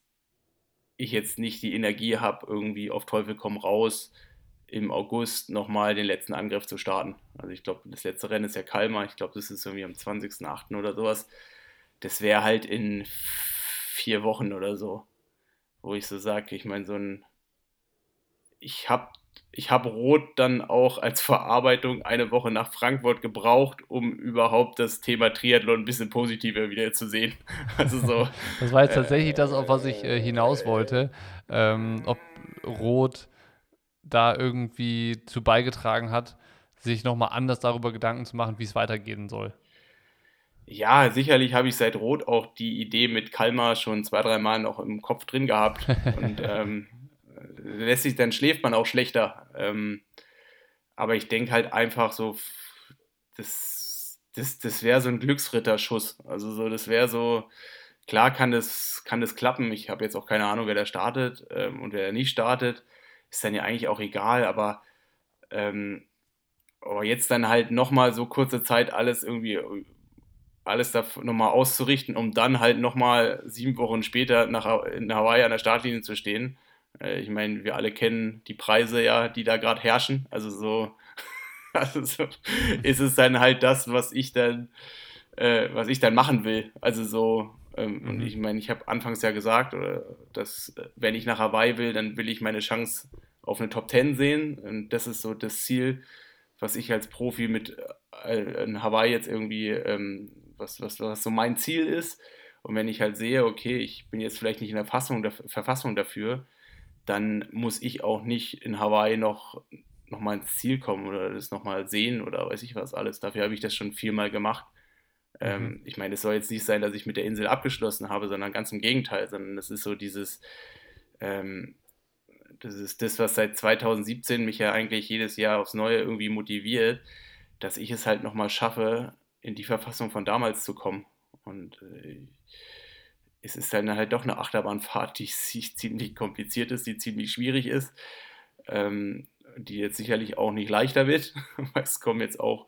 ich jetzt nicht die Energie habe, irgendwie auf Teufel komm raus im August nochmal den letzten Angriff zu starten. Also ich glaube, das letzte Rennen ist ja Kalmar. Ich glaube, das ist irgendwie am 20.08. oder sowas. Das wäre halt in vier Wochen oder so, wo ich so sage, ich meine, so ein, ich habe ich hab Rot dann auch als Verarbeitung eine Woche nach Frankfurt gebraucht, um überhaupt das Thema Triathlon ein bisschen positiver wieder zu sehen. [laughs] Also so. [laughs] das war jetzt tatsächlich äh, das, auf was ich äh, hinaus wollte. Ähm, ob Rot da irgendwie zu beigetragen hat, sich nochmal anders darüber Gedanken zu machen, wie es weitergehen soll. Ja, sicherlich habe ich seit Rot auch die Idee mit Kalmar schon zwei, drei Mal noch im Kopf drin gehabt. [laughs] Und ähm, lässt sich, dann schläft man auch schlechter. Ähm, aber ich denke halt einfach so, das, das, das wäre so ein Glücksritterschuss. Also so, das wäre so, klar kann das, kann das klappen. Ich habe jetzt auch keine Ahnung, wer da startet ähm, und wer nicht startet. Ist dann ja eigentlich auch egal, aber ähm, aber jetzt dann halt nochmal so kurze Zeit alles irgendwie, alles da nochmal auszurichten, um dann halt nochmal sieben Wochen später nach, in Hawaii an der Startlinie zu stehen. Äh, ich meine, wir alle kennen die Preise ja, die da gerade herrschen. Also so, [laughs] also so ist es dann halt das, was ich dann, äh, was ich dann machen will. Also so, ähm, mhm. und ich meine, ich habe anfangs ja gesagt, oder, dass wenn ich nach Hawaii will, dann will ich meine Chance auf eine Top Ten sehen. Und das ist so das Ziel, was ich als Profi mit äh, in Hawaii jetzt irgendwie, ähm, was, was, was so mein Ziel ist. Und wenn ich halt sehe, okay, ich bin jetzt vielleicht nicht in der Fassung, der Verfassung dafür, dann muss ich auch nicht in Hawaii noch, noch mal ins Ziel kommen oder das nochmal sehen oder weiß ich was alles. Dafür habe ich das schon viermal gemacht. Ähm, mhm. Ähm, ich meine, es soll jetzt nicht sein, dass ich mit der Insel abgeschlossen habe, sondern ganz im Gegenteil, sondern es ist so dieses, ähm, das ist das, was seit 2017 mich ja eigentlich jedes Jahr aufs Neue irgendwie motiviert, dass ich es halt nochmal schaffe, in die Verfassung von damals zu kommen. Und äh, es ist dann halt doch eine Achterbahnfahrt, die [laughs] ziemlich kompliziert ist, die ziemlich schwierig ist, ähm, die jetzt sicherlich auch nicht leichter wird, weil [laughs] es kommen jetzt auch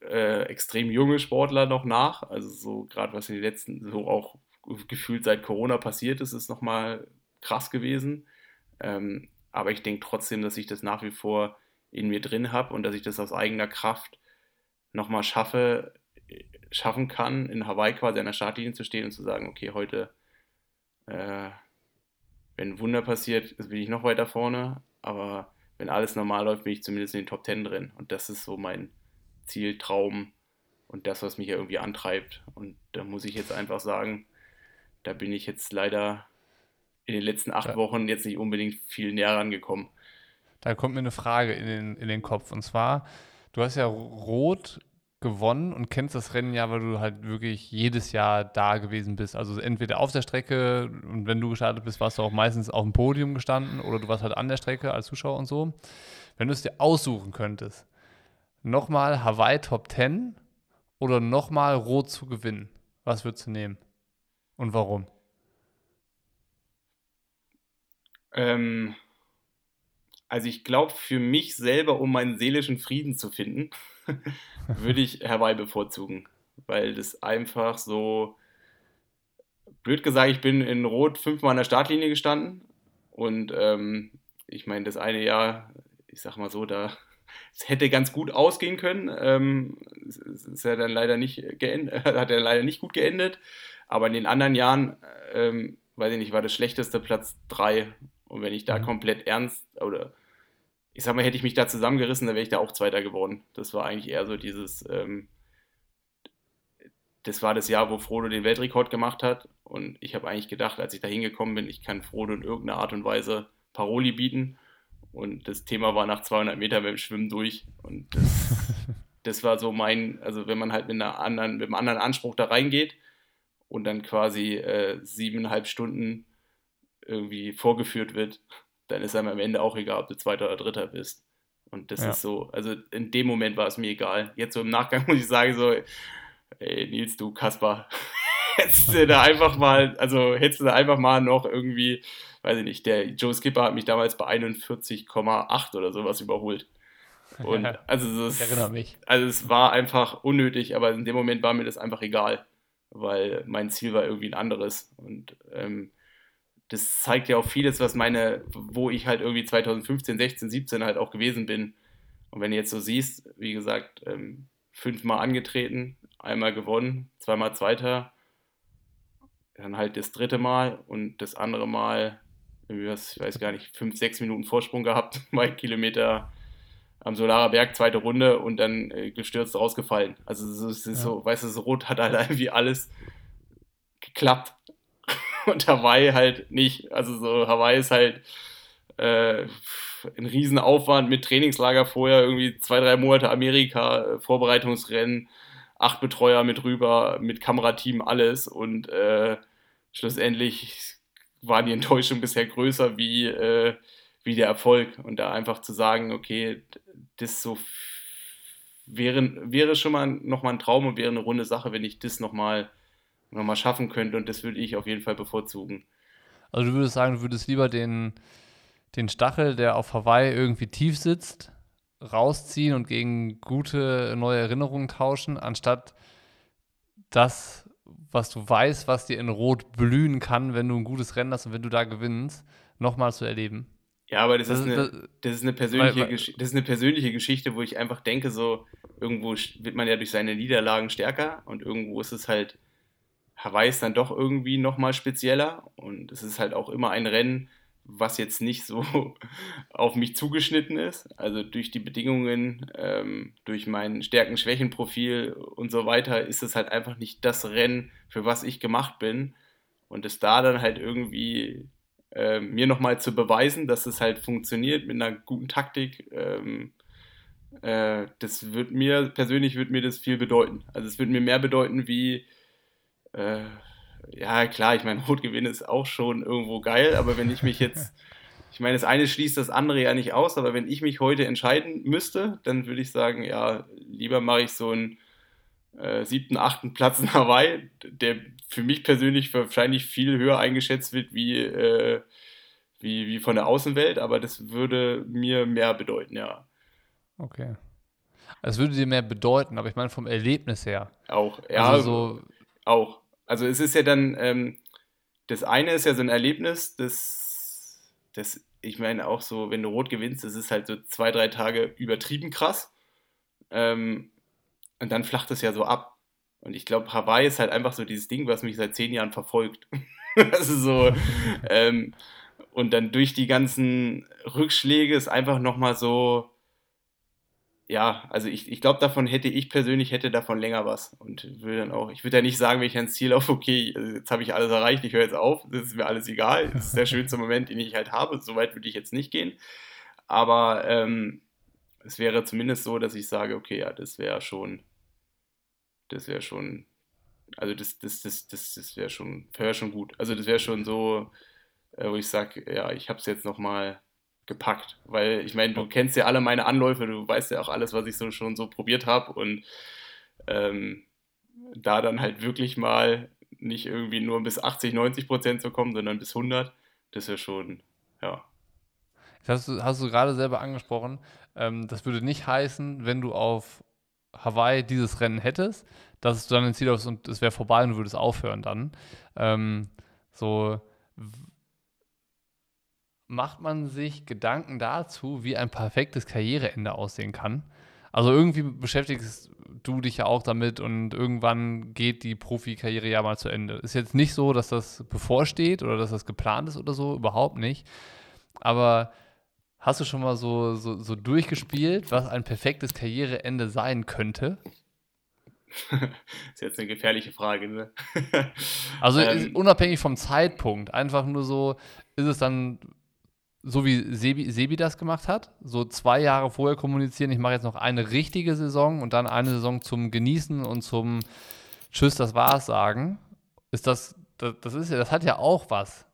äh, extrem junge Sportler noch nach. Also so gerade was in den letzten, so auch gefühlt seit Corona passiert ist, ist nochmal krass gewesen. Ähm, aber ich denke trotzdem, dass ich das nach wie vor in mir drin habe und dass ich das aus eigener Kraft nochmal schaffe, schaffen kann, in Hawaii quasi an der Startlinie zu stehen und zu sagen, okay, heute, äh, wenn ein Wunder passiert, bin ich noch weiter vorne, aber wenn alles normal läuft, bin ich zumindest in den Top Ten drin. Und das ist so mein Ziel, Traum und das, was mich ja irgendwie antreibt. Und da muss ich jetzt einfach sagen, da bin ich jetzt leider in den letzten acht ja. Wochen jetzt nicht unbedingt viel näher rangekommen. Da kommt mir eine Frage in den, in den Kopf. Und zwar, du hast ja Rot gewonnen und kennst das Rennen ja, weil du halt wirklich jedes Jahr da gewesen bist. Also entweder auf der Strecke und wenn du gestartet bist, warst du auch meistens auf dem Podium gestanden oder du warst halt an der Strecke als Zuschauer und so. Wenn du es dir aussuchen könntest, nochmal Hawaii Top 10 oder nochmal Rot zu gewinnen, was würdest du nehmen? Und warum? Ähm, also ich glaube, für mich selber, um meinen seelischen Frieden zu finden, würde ich Hawaii bevorzugen. Weil das einfach so, blöd gesagt, ich bin in Rot fünfmal an der Startlinie gestanden. Und ähm, ich meine, das eine Jahr, ich sag mal so, da [laughs] es hätte ganz gut ausgehen können. Ähm, es ist ja dann leider nicht geendet, [laughs] hat er leider nicht gut geendet. Aber in den anderen Jahren, ähm, weiß ich nicht, war das schlechteste Platz 3 und wenn ich da mhm. komplett ernst oder ich sag mal, hätte ich mich da zusammengerissen, dann wäre ich da auch Zweiter geworden. Das war eigentlich eher so dieses, ähm, das war das Jahr, wo Frodo den Weltrekord gemacht hat. Und ich habe eigentlich gedacht, als ich da hingekommen bin, ich kann Frodo in irgendeiner Art und Weise Paroli bieten. Und das Thema war nach 200 Metern beim Schwimmen durch. Und das, [laughs] das war so mein, also wenn man halt mit, einer anderen, mit einem anderen Anspruch da reingeht und dann quasi äh, siebeneinhalb Stunden irgendwie vorgeführt wird, dann ist einem am Ende auch egal, ob du Zweiter oder Dritter bist. Und das ja. ist so, also in dem Moment war es mir egal. Jetzt so im Nachgang [laughs] muss ich sagen, so, ey, Nils, du Kasper, [laughs] hättest du da einfach mal, also hättest du da einfach mal noch irgendwie, weiß ich nicht, der Joe Skipper hat mich damals bei 41,8 oder sowas überholt. [laughs] Und also, es, ich erinnere mich. also es war einfach unnötig, aber in dem Moment war mir das einfach egal, weil mein Ziel war irgendwie ein anderes. Und ähm, das zeigt ja auch vieles, was meine, wo ich halt irgendwie 2015, 16, 17 halt auch gewesen bin. Und wenn du jetzt so siehst, wie gesagt, ähm, fünfmal angetreten, einmal gewonnen, zweimal Zweiter, dann halt das dritte Mal und das andere Mal, was, ich weiß gar nicht, fünf, sechs Minuten Vorsprung gehabt, [laughs] bei Kilometer am Solarer Berg, zweite Runde und dann äh, gestürzt rausgefallen. Also es ist ja. so, weißt du, so rot hat halt [laughs] irgendwie alles geklappt. [laughs] und Hawaii halt nicht. Also so Hawaii ist halt äh, ein Riesenaufwand mit Trainingslager vorher, irgendwie zwei, drei Monate Amerika, äh, Vorbereitungsrennen, acht Betreuer mit rüber, mit Kamerateam, alles. Und äh, schlussendlich war die Enttäuschung bisher größer wie, äh, wie der Erfolg. Und da einfach zu sagen, okay, das so wäre, wäre schon mal nochmal ein Traum und wäre eine runde Sache, wenn ich das nochmal noch mal schaffen könnte. Und das würde ich auf jeden Fall bevorzugen. Also du würdest sagen, du würdest lieber den, den Stachel, der auf Hawaii irgendwie tief sitzt, rausziehen und gegen gute neue Erinnerungen tauschen, anstatt das, was du weißt, was dir in Rot blühen kann, wenn du ein gutes Rennen hast und wenn du da gewinnst, nochmal zu erleben. Ja, aber das, das ist, eine, das, ist eine persönliche weil, weil, das ist eine persönliche Geschichte, wo ich einfach denke, so irgendwo wird man ja durch seine Niederlagen stärker und irgendwo ist es halt, Hawaii ist dann doch irgendwie nochmal spezieller und es ist halt auch immer ein Rennen, was jetzt nicht so [laughs] auf mich zugeschnitten ist. Also durch die Bedingungen, ähm, durch mein Stärken-Schwächen-Profil und so weiter, ist es halt einfach nicht das Rennen, für was ich gemacht bin. Und es da dann halt irgendwie äh, mir nochmal zu beweisen, dass es halt funktioniert mit einer guten Taktik, ähm, äh, das wird mir, persönlich wird mir das viel bedeuten. Also es wird mir mehr bedeuten wie, äh, ja, klar, ich meine, [laughs] Rotgewinn ist auch schon irgendwo geil, aber wenn ich mich jetzt, [laughs] ich meine, das eine schließt das andere ja nicht aus, aber wenn ich mich heute entscheiden müsste, dann würde ich sagen, ja, lieber mache ich so einen äh, siebten, achten Platz in Hawaii, der für mich persönlich wahrscheinlich viel höher eingeschätzt wird wie, äh, wie, wie von der Außenwelt, aber das würde mir mehr bedeuten, ja. Okay. Es würde dir mehr bedeuten, aber ich meine vom Erlebnis her. Auch, ja. Also so auch. Also es ist ja dann, ähm, das eine ist ja so ein Erlebnis, das, das, ich meine auch so, wenn du rot gewinnst, das ist halt so zwei, drei Tage übertrieben krass. Ähm, und dann flacht es ja so ab. Und ich glaube, Hawaii ist halt einfach so dieses Ding, was mich seit zehn Jahren verfolgt. [laughs] also so, ähm, und dann durch die ganzen Rückschläge ist einfach nochmal so, ja, also ich, ich glaube, davon hätte ich persönlich hätte davon länger was. Und würde dann auch, ich würde ja nicht sagen, wenn ich ein Ziel auf, okay, jetzt habe ich alles erreicht, ich höre jetzt auf, das ist mir alles egal, das ist der [laughs] schönste Moment, den ich halt habe, so weit würde ich jetzt nicht gehen, aber ähm, es wäre zumindest so, dass ich sage, okay, ja, das wäre schon, das wäre schon, also das, das, das, das, das wäre schon, wäre schon gut, also das wäre schon so, äh, wo ich sage, ja, ich habe es jetzt nochmal gepackt. Weil ich meine, du kennst ja alle meine Anläufe, du weißt ja auch alles, was ich so schon so probiert habe. Und ähm, da dann halt wirklich mal nicht irgendwie nur bis 80, 90 Prozent zu kommen, sondern bis 100, das ist ja schon, ja. Das hast du, hast du gerade selber angesprochen. Ähm, das würde nicht heißen, wenn du auf Hawaii dieses Rennen hättest, dass du dann ein Ziel hast und es wäre vorbei und du würdest aufhören dann. Ähm, so, macht man sich Gedanken dazu, wie ein perfektes Karriereende aussehen kann. Also irgendwie beschäftigst du dich ja auch damit und irgendwann geht die Profikarriere ja mal zu Ende. Ist jetzt nicht so, dass das bevorsteht oder dass das geplant ist oder so, überhaupt nicht. Aber hast du schon mal so, so, so durchgespielt, was ein perfektes Karriereende sein könnte? das [laughs] ist jetzt eine gefährliche Frage, ne? also [laughs] ähm, unabhängig vom Zeitpunkt, einfach nur so, ist es dann so wie Sebi, Sebi das gemacht hat, so zwei Jahre vorher kommunizieren, ich mache jetzt noch eine richtige Saison und dann eine Saison zum Genießen und zum Tschüss, das war's sagen, ist das, das, das ist ja, das hat ja auch was.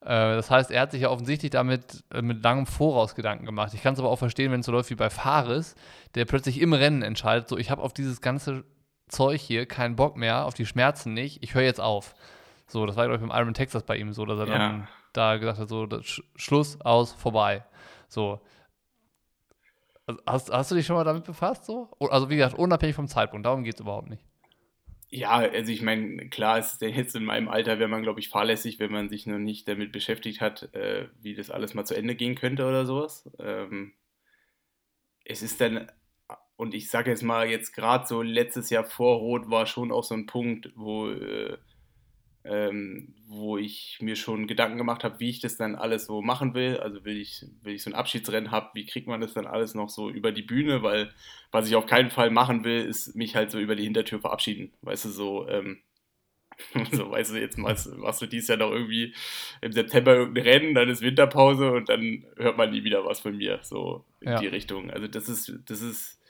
Äh, das heißt, er hat sich ja offensichtlich damit äh, mit langem Voraus Gedanken gemacht. Ich kann es aber auch verstehen, wenn es so läuft wie bei Fares, der plötzlich im Rennen entscheidet, so ich habe auf dieses ganze Zeug hier keinen Bock mehr, auf die Schmerzen nicht, ich höre jetzt auf. So, das war, glaube ich, beim Iron Texas bei ihm so, dass er ja. dann da gesagt hat, so Sch Schluss, aus, vorbei. So. Also hast, hast du dich schon mal damit befasst? So? Also wie gesagt, unabhängig vom Zeitpunkt, darum geht es überhaupt nicht. Ja, also ich meine, klar ist es jetzt in meinem Alter, wäre man, glaube ich, fahrlässig, wenn man sich noch nicht damit beschäftigt hat, äh, wie das alles mal zu Ende gehen könnte oder sowas. Ähm, es ist dann, und ich sage jetzt mal, jetzt gerade so letztes Jahr vor Rot war schon auch so ein Punkt, wo äh, ähm, wo ich mir schon Gedanken gemacht habe, wie ich das dann alles so machen will. Also will ich, will ich so ein Abschiedsrennen habe, wie kriegt man das dann alles noch so über die Bühne? Weil was ich auf keinen Fall machen will, ist mich halt so über die Hintertür verabschieden. Weißt du, so, ähm, [laughs] so, weißt du, jetzt machst, machst du dies Jahr noch irgendwie im September irgendein Rennen, dann ist Winterpause und dann hört man nie wieder was von mir, so in ja. die Richtung. Also das ist, das ist,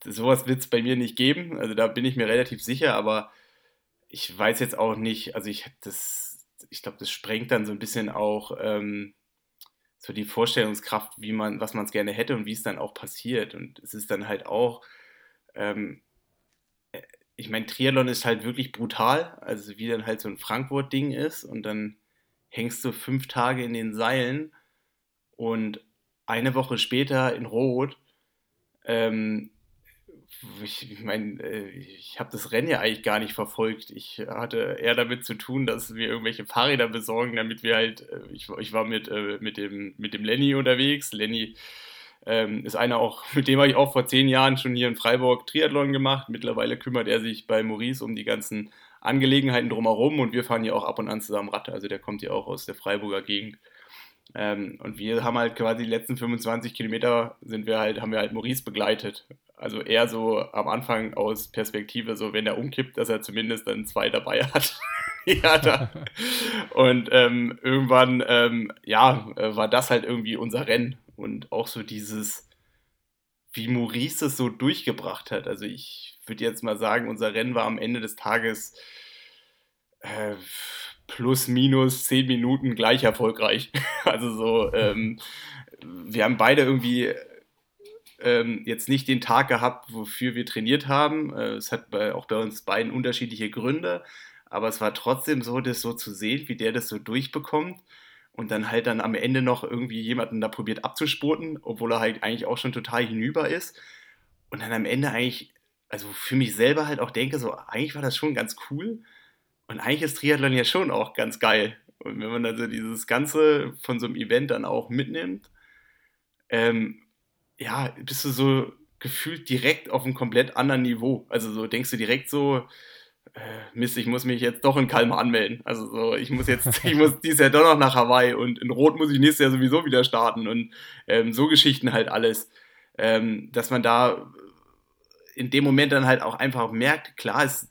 das, sowas wird es bei mir nicht geben, also da bin ich mir relativ sicher, aber ich weiß jetzt auch nicht, also ich das, ich glaube, das sprengt dann so ein bisschen auch ähm, so die Vorstellungskraft, wie man, was man es gerne hätte und wie es dann auch passiert. Und es ist dann halt auch, ähm, äh, ich meine, Triathlon ist halt wirklich brutal, also wie dann halt so ein Frankfurt-Ding ist und dann hängst du fünf Tage in den Seilen und eine Woche später in Rot ähm, ich meine, äh, ich habe das Rennen ja eigentlich gar nicht verfolgt. Ich hatte eher damit zu tun, dass wir irgendwelche Fahrräder besorgen, damit wir halt, äh, ich, ich war mit, äh, mit, dem, mit dem Lenny unterwegs. Lenny ähm, ist einer auch, [laughs] mit dem habe ich auch vor zehn Jahren schon hier in Freiburg Triathlon gemacht. Mittlerweile kümmert er sich bei Maurice um die ganzen Angelegenheiten drumherum und wir fahren hier auch ab und an zusammen Rad. Also der kommt ja auch aus der Freiburger Gegend. Ähm, und wir haben halt quasi die letzten 25 Kilometer sind wir halt, haben wir halt Maurice begleitet. Also eher so am Anfang aus Perspektive, so wenn er umkippt, dass er zumindest dann zwei dabei hat. [laughs] ja, da. [laughs] Und ähm, irgendwann, ähm, ja, äh, war das halt irgendwie unser Rennen. Und auch so dieses, wie Maurice es so durchgebracht hat. Also ich würde jetzt mal sagen, unser Rennen war am Ende des Tages äh, plus minus zehn Minuten gleich erfolgreich. [laughs] also so, ähm, wir haben beide irgendwie ähm, jetzt nicht den Tag gehabt, wofür wir trainiert haben. Äh, es hat bei, auch bei uns beiden unterschiedliche Gründe, aber es war trotzdem so, das so zu sehen, wie der das so durchbekommt und dann halt dann am Ende noch irgendwie jemanden da probiert abzuspurten, obwohl er halt eigentlich auch schon total hinüber ist. Und dann am Ende eigentlich, also für mich selber halt auch denke, so eigentlich war das schon ganz cool. Und eigentlich ist Triathlon ja schon auch ganz geil. Und wenn man also dieses Ganze von so einem Event dann auch mitnimmt, ähm, ja, bist du so gefühlt direkt auf einem komplett anderen Niveau. Also so denkst du direkt so, äh, Mist, ich muss mich jetzt doch in Kalmar anmelden. Also so, ich muss jetzt, [laughs] ich muss dieses Jahr doch noch nach Hawaii und in Rot muss ich nächstes Jahr sowieso wieder starten und ähm, so Geschichten halt alles. Ähm, dass man da in dem Moment dann halt auch einfach merkt, klar ist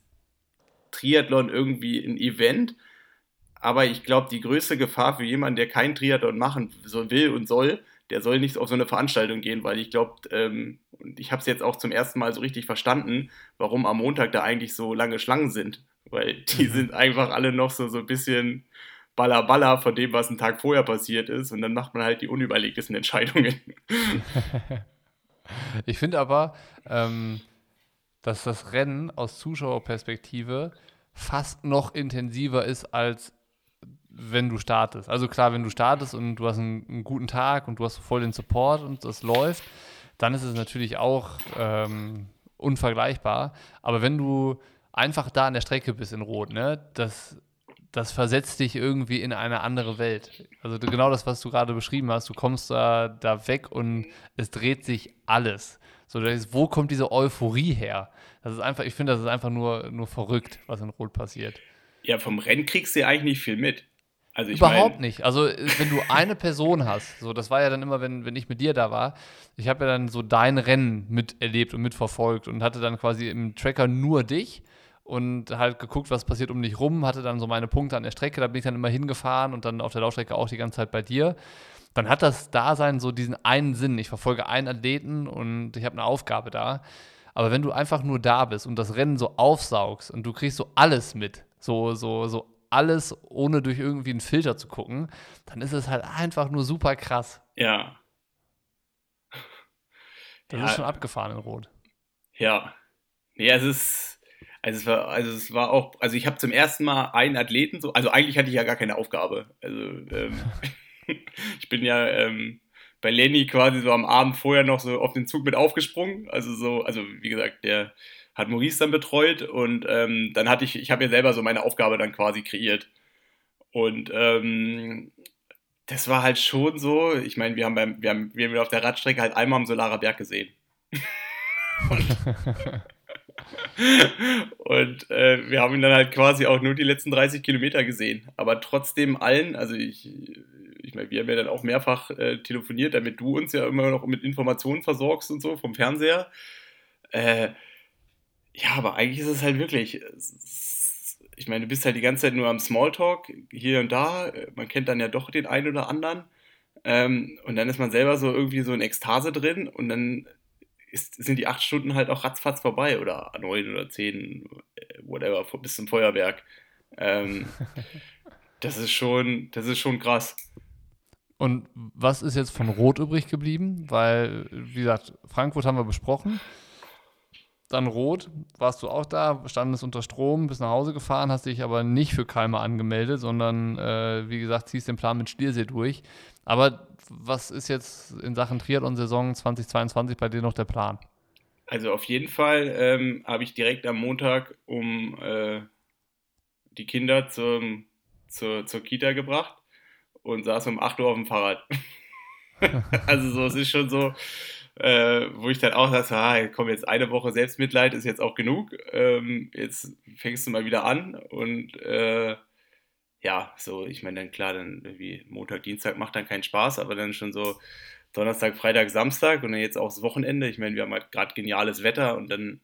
Triathlon irgendwie ein Event, aber ich glaube, die größte Gefahr für jemanden, der kein Triathlon machen so will und soll, der soll nicht auf so eine Veranstaltung gehen, weil ich glaube, ähm, und ich habe es jetzt auch zum ersten Mal so richtig verstanden, warum am Montag da eigentlich so lange Schlangen sind. Weil die mhm. sind einfach alle noch so, so ein bisschen baller baller von dem, was einen Tag vorher passiert ist. Und dann macht man halt die unüberlegtesten Entscheidungen. [laughs] ich finde aber, ähm, dass das Rennen aus Zuschauerperspektive fast noch intensiver ist als wenn du startest. Also klar, wenn du startest und du hast einen, einen, guten Tag und du hast voll den Support und das läuft, dann ist es natürlich auch ähm, unvergleichbar. Aber wenn du einfach da an der Strecke bist in Rot, ne, das, das versetzt dich irgendwie in eine andere Welt. Also genau das, was du gerade beschrieben hast, du kommst da, da weg und es dreht sich alles. So, wo kommt diese Euphorie her? Das ist einfach, ich finde, das ist einfach nur, nur verrückt, was in Rot passiert. Ja, vom Rennen kriegst du ja eigentlich nicht viel mit. Also Überhaupt mein, nicht. Also äh, wenn du eine Person hast, so das war ja dann immer, wenn, wenn ich mit dir da war, ich habe ja dann so dein Rennen miterlebt und mitverfolgt und hatte dann quasi im Tracker nur dich und halt geguckt, was passiert um dich rum, hatte dann so meine Punkte an der Strecke, da bin ich dann immer hingefahren und dann auf der Laufstrecke auch die ganze Zeit bei dir. Dann hat das Dasein so diesen einen Sinn. Ich verfolge einen Athleten und ich habe eine Aufgabe da. Aber wenn du einfach nur da bist und das Rennen so aufsaugst und du kriegst so alles mit, so, so, so alles, ohne durch irgendwie einen Filter zu gucken, dann ist es halt einfach nur super krass. Ja. Das ja. ist schon abgefahren in Rot. Ja. Nee, es ist, also es war, also es war auch, also ich habe zum ersten Mal einen Athleten so, also eigentlich hatte ich ja gar keine Aufgabe. Also ähm, [laughs] ich bin ja ähm, bei Lenny quasi so am Abend vorher noch so auf den Zug mit aufgesprungen. Also so, also wie gesagt, der hat Maurice dann betreut und ähm, dann hatte ich, ich habe ja selber so meine Aufgabe dann quasi kreiert. Und ähm, das war halt schon so, ich meine, wir haben beim, wir haben, wir haben auf der Radstrecke halt einmal am Solarer Berg gesehen. [laughs] und, [laughs] und äh, wir haben ihn dann halt quasi auch nur die letzten 30 Kilometer gesehen. Aber trotzdem allen, also ich, ich meine, wir haben ja dann auch mehrfach äh, telefoniert, damit du uns ja immer noch mit Informationen versorgst und so vom Fernseher. Äh, ja, aber eigentlich ist es halt wirklich, es ich meine, du bist halt die ganze Zeit nur am Smalltalk, hier und da. Man kennt dann ja doch den einen oder anderen. Ähm, und dann ist man selber so irgendwie so in Ekstase drin und dann ist, sind die acht Stunden halt auch ratzfatz vorbei oder neun oder zehn, whatever, bis zum Feuerwerk. Ähm, [laughs] das ist schon, das ist schon krass. Und was ist jetzt von Rot übrig geblieben? Weil, wie gesagt, Frankfurt haben wir besprochen. Dann Rot, warst du auch da, standest unter Strom, bist nach Hause gefahren, hast dich aber nicht für Kalmar angemeldet, sondern, äh, wie gesagt, ziehst den Plan mit Stiersee durch. Aber was ist jetzt in Sachen Triathlon-Saison 2022 bei dir noch der Plan? Also auf jeden Fall ähm, habe ich direkt am Montag um äh, die Kinder zum, zur, zur Kita gebracht und saß um 8 Uhr auf dem Fahrrad. [laughs] also so, es ist schon so, äh, wo ich dann auch dachte, ah, komm, jetzt eine Woche Selbstmitleid ist jetzt auch genug. Ähm, jetzt fängst du mal wieder an und äh, ja, so, ich meine, dann klar, dann irgendwie Montag, Dienstag macht dann keinen Spaß, aber dann schon so Donnerstag, Freitag, Samstag und dann jetzt auch das Wochenende. Ich meine, wir haben halt gerade geniales Wetter und dann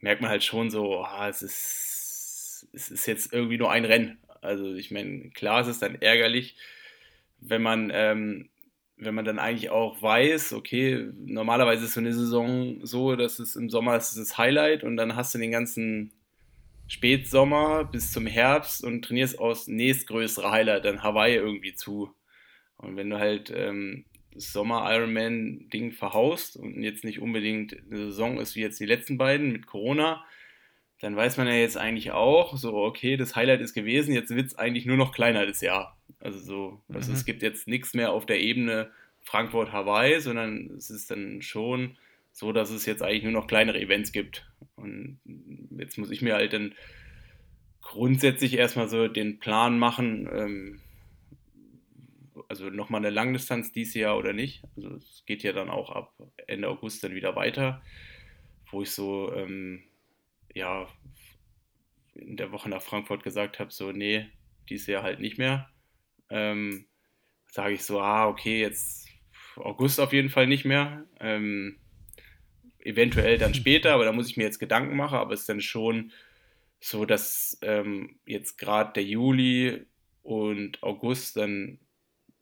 merkt man halt schon so, ah, es ist, es ist jetzt irgendwie nur ein Rennen. Also ich meine, klar, es ist dann ärgerlich, wenn man ähm, wenn man dann eigentlich auch weiß, okay, normalerweise ist so eine Saison so, dass es im Sommer ist das Highlight und dann hast du den ganzen Spätsommer bis zum Herbst und trainierst aus nächstgrößere Highlight, dann Hawaii irgendwie zu. Und wenn du halt ähm, das Sommer-Ironman-Ding verhaust und jetzt nicht unbedingt eine Saison ist wie jetzt die letzten beiden mit Corona, dann weiß man ja jetzt eigentlich auch, so, okay, das Highlight ist gewesen, jetzt wird es eigentlich nur noch kleiner das Jahr. Also so, also mhm. es gibt jetzt nichts mehr auf der Ebene Frankfurt-Hawaii, sondern es ist dann schon so, dass es jetzt eigentlich nur noch kleinere Events gibt. Und jetzt muss ich mir halt dann grundsätzlich erstmal so den Plan machen, ähm, also nochmal eine Langdistanz dieses Jahr oder nicht. Also es geht ja dann auch ab Ende August dann wieder weiter, wo ich so, ähm, ja, in der Woche nach Frankfurt gesagt habe, so, nee, dieses Jahr halt nicht mehr ähm, sage ich so, ah, okay, jetzt August auf jeden Fall nicht mehr. Ähm, eventuell dann später, aber da muss ich mir jetzt Gedanken machen, aber es ist dann schon so, dass ähm, jetzt gerade der Juli und August dann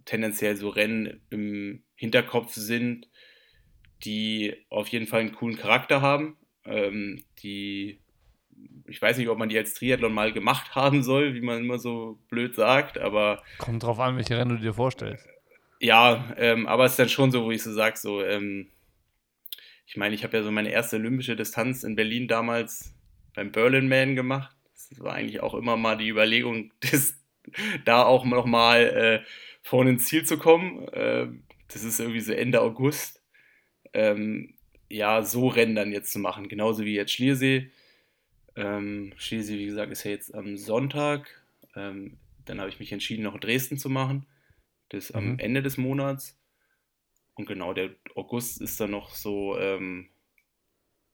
tendenziell so Rennen im Hinterkopf sind, die auf jeden Fall einen coolen Charakter haben, ähm, die ich weiß nicht, ob man die als Triathlon mal gemacht [laughs] haben soll, wie man immer so blöd sagt, aber. Kommt drauf an, welche Rennen du dir vorstellst. Ja, ähm, aber es ist dann schon so, wo ich so sage, so, ähm, ich meine, ich habe ja so meine erste olympische Distanz in Berlin damals beim Berlin Man gemacht. Das war eigentlich auch immer mal die Überlegung, [laughs] das, da auch noch mal äh, vorne ins Ziel zu kommen. Äh, das ist irgendwie so Ende August. Ähm, ja, so Rennen dann jetzt zu machen, genauso wie jetzt Schliersee ähm, Schließlich, wie gesagt, ist ja jetzt am Sonntag. Ähm, dann habe ich mich entschieden, noch Dresden zu machen. Das mhm. am Ende des Monats. Und genau, der August ist dann noch so, ähm,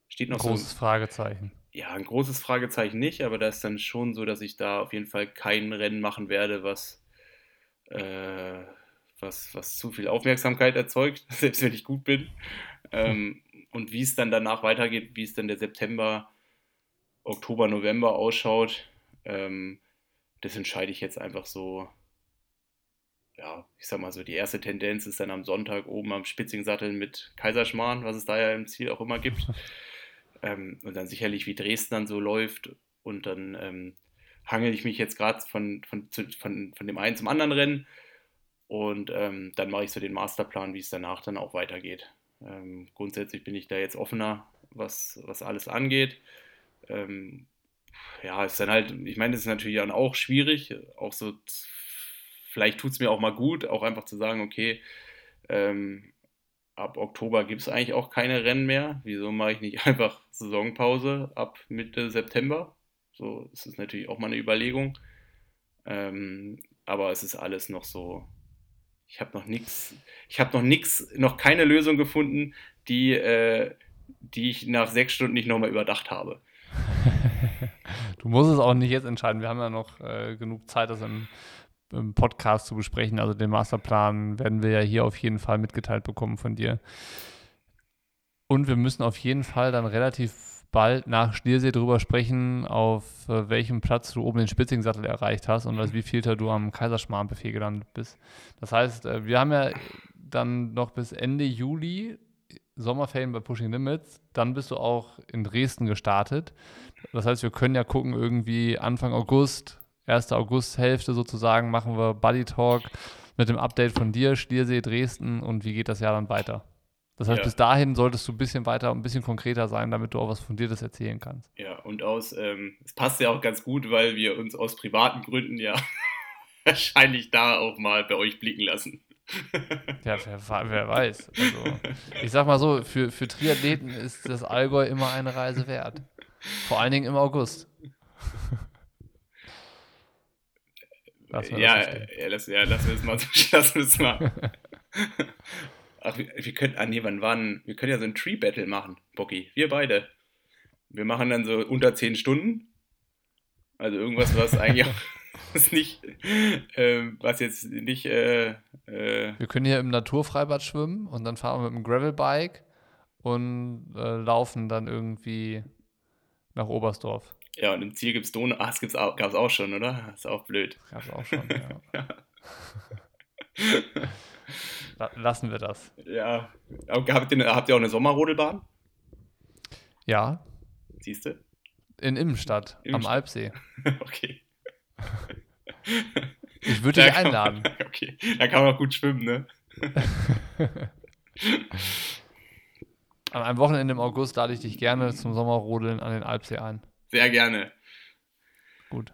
steht noch ein großes so, Fragezeichen. Ja, ein großes Fragezeichen nicht, aber da ist dann schon so, dass ich da auf jeden Fall kein Rennen machen werde, was, äh, was, was zu viel Aufmerksamkeit erzeugt, [laughs] selbst wenn ich gut bin. Ähm, und wie es dann danach weitergeht, wie es dann der September Oktober, November ausschaut, ähm, das entscheide ich jetzt einfach so. Ja, ich sag mal so, die erste Tendenz ist dann am Sonntag oben am Spitzingsattel mit Kaiserschmarrn, was es da ja im Ziel auch immer gibt. [laughs] ähm, und dann sicherlich, wie Dresden dann so läuft. Und dann ähm, hangel ich mich jetzt gerade von, von, von, von dem einen zum anderen Rennen. Und ähm, dann mache ich so den Masterplan, wie es danach dann auch weitergeht. Ähm, grundsätzlich bin ich da jetzt offener, was, was alles angeht ähm, ja, ist dann halt, ich meine, das ist natürlich dann auch schwierig, auch so, vielleicht tut es mir auch mal gut, auch einfach zu sagen, okay, ähm, ab Oktober gibt es eigentlich auch keine Rennen mehr. Wieso mache ich nicht [laughs] einfach Saisonpause ab Mitte September? So ist es natürlich auch mal eine Überlegung. Ähm, aber es ist alles noch so. Ich habe noch nichts, ich habe noch nichts, noch keine Lösung gefunden, die, äh, die ich nach sechs Stunden nicht nochmal überdacht habe. [laughs] du musst es auch nicht jetzt entscheiden. Wir haben ja noch äh, genug Zeit, das im, im, Podcast zu besprechen. Also den Masterplan werden wir ja hier auf jeden Fall mitgeteilt bekommen von dir. Und wir müssen auf jeden Fall dann relativ bald nach Schliersee drüber sprechen, auf äh, welchem Platz du oben den Spitzingsattel erreicht hast und als wievielter du am Kaiserschmarrnbuffet gelandet bist. Das heißt, äh, wir haben ja dann noch bis Ende Juli Sommerferien bei Pushing Limits. Dann bist du auch in Dresden gestartet. Das heißt, wir können ja gucken, irgendwie Anfang August, 1. August-Hälfte sozusagen, machen wir Buddy Talk mit dem Update von dir, Schliersee, Dresden und wie geht das Jahr dann weiter. Das heißt, ja. bis dahin solltest du ein bisschen weiter, ein bisschen konkreter sein, damit du auch was von dir das erzählen kannst. Ja, und aus, ähm, es passt ja auch ganz gut, weil wir uns aus privaten Gründen ja [laughs] wahrscheinlich da auch mal bei euch blicken lassen. Ja, wer, wer, weiß. Also, ich sag mal so, für, für Triathleten ist das Allgäu immer eine Reise wert. Vor allen Dingen im August. [laughs] ja, ja, lass, ja, lassen wir es mal. [laughs] lassen wir es mal. Ach, wir, wir können, ah nee, wann waren, wir können ja so ein Tree-Battle machen, Bocky. Wir beide. Wir machen dann so unter 10 Stunden. Also irgendwas, was eigentlich auch, [laughs] was nicht, äh, was jetzt nicht, äh, äh, Wir können hier im Naturfreibad schwimmen und dann fahren wir mit dem Gravelbike und äh, laufen dann irgendwie nach Oberstdorf. Ja, und im Ziel gibt es Donau. Ach, das gab es auch schon, oder? Das ist auch blöd. Gab es auch schon, ja. [laughs] Lassen wir das. Ja. Habt ihr, habt ihr auch eine Sommerrodelbahn? Ja. Siehst du? In Immenstadt, Immenstadt. am Alpsee. [laughs] okay. Ich würde dich einladen. Man, [laughs] okay, da kann man auch gut schwimmen, ne? [laughs] An einem Wochenende im August lade ich dich gerne zum Sommerrodeln an den Alpsee ein. Sehr gerne. Gut.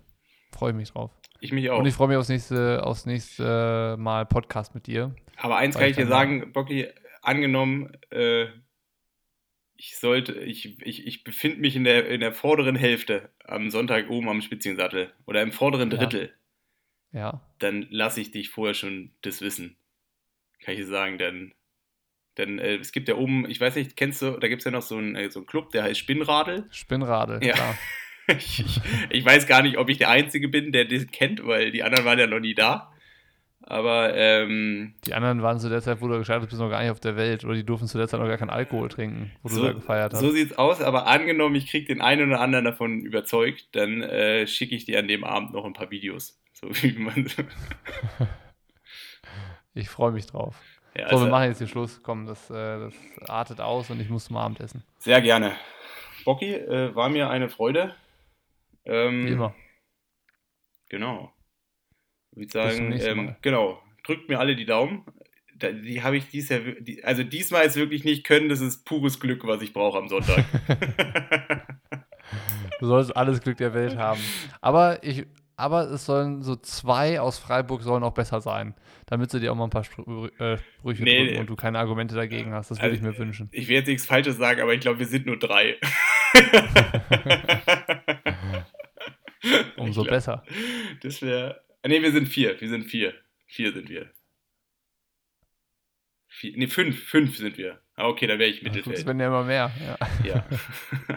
Freue ich mich drauf. Ich mich auch. Und ich freue mich aufs nächste, aufs nächste Mal Podcast mit dir. Aber eins kann ich dir sagen, Bocky, angenommen, äh, ich sollte, ich, ich, ich befinde mich in der, in der vorderen Hälfte am Sonntag oben am Spitzensattel oder im vorderen Drittel. Ja. ja. Dann lasse ich dich vorher schon das wissen. Kann ich dir sagen, denn, denn äh, es gibt ja oben, ich weiß nicht, kennst du, da gibt es ja noch so einen, äh, so einen Club, der heißt Spinnradel. Spinnradel, ja. Klar. [laughs] ich, ich, weiß gar nicht, ob ich der Einzige bin, der das kennt, weil die anderen waren ja noch nie da. Aber ähm, die anderen waren zu der Zeit, wo du gestartet bist, noch gar nicht auf der Welt oder die durften zu der Zeit noch gar keinen Alkohol trinken, wo so, du da gefeiert hast. So sieht's aus, aber angenommen, ich krieg den einen oder anderen davon überzeugt, dann äh, schicke ich dir an dem Abend noch ein paar Videos. So wie man [laughs] Ich freue mich drauf. Ja, so, also, wir machen jetzt den Schluss. Komm, das, äh, das artet aus und ich muss zum Abendessen. Sehr gerne. Bocky, äh, war mir eine Freude. Ähm, Wie immer. Genau. Ich würde sagen, ähm, genau, drückt mir alle die Daumen. Da, die habe ich dies Jahr, die, also diesmal ist wirklich nicht können, das ist pures Glück, was ich brauche am Sonntag. [laughs] du sollst alles Glück der Welt haben. Aber ich, aber es sollen so zwei aus Freiburg sollen auch besser sein, damit sie dir auch mal ein paar Sprü äh, Sprüche nee, drücken und du keine Argumente dagegen hast. Das würde also, ich mir wünschen. Ich werde jetzt nichts Falsches sagen, aber ich glaube, wir sind nur drei. [laughs] [laughs] Umso glaub, besser. Das wäre. Ne, wir sind vier. Wir sind vier. Vier sind wir. Vier, nee, fünf. Fünf sind wir. Ah, okay, da wäre ich Mittelfeld. Es werden ja immer mehr. Ja. ja.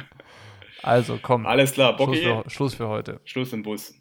[laughs] also komm. Alles klar, Bocky. Schluss für, Schluss für heute. Schluss im Bus.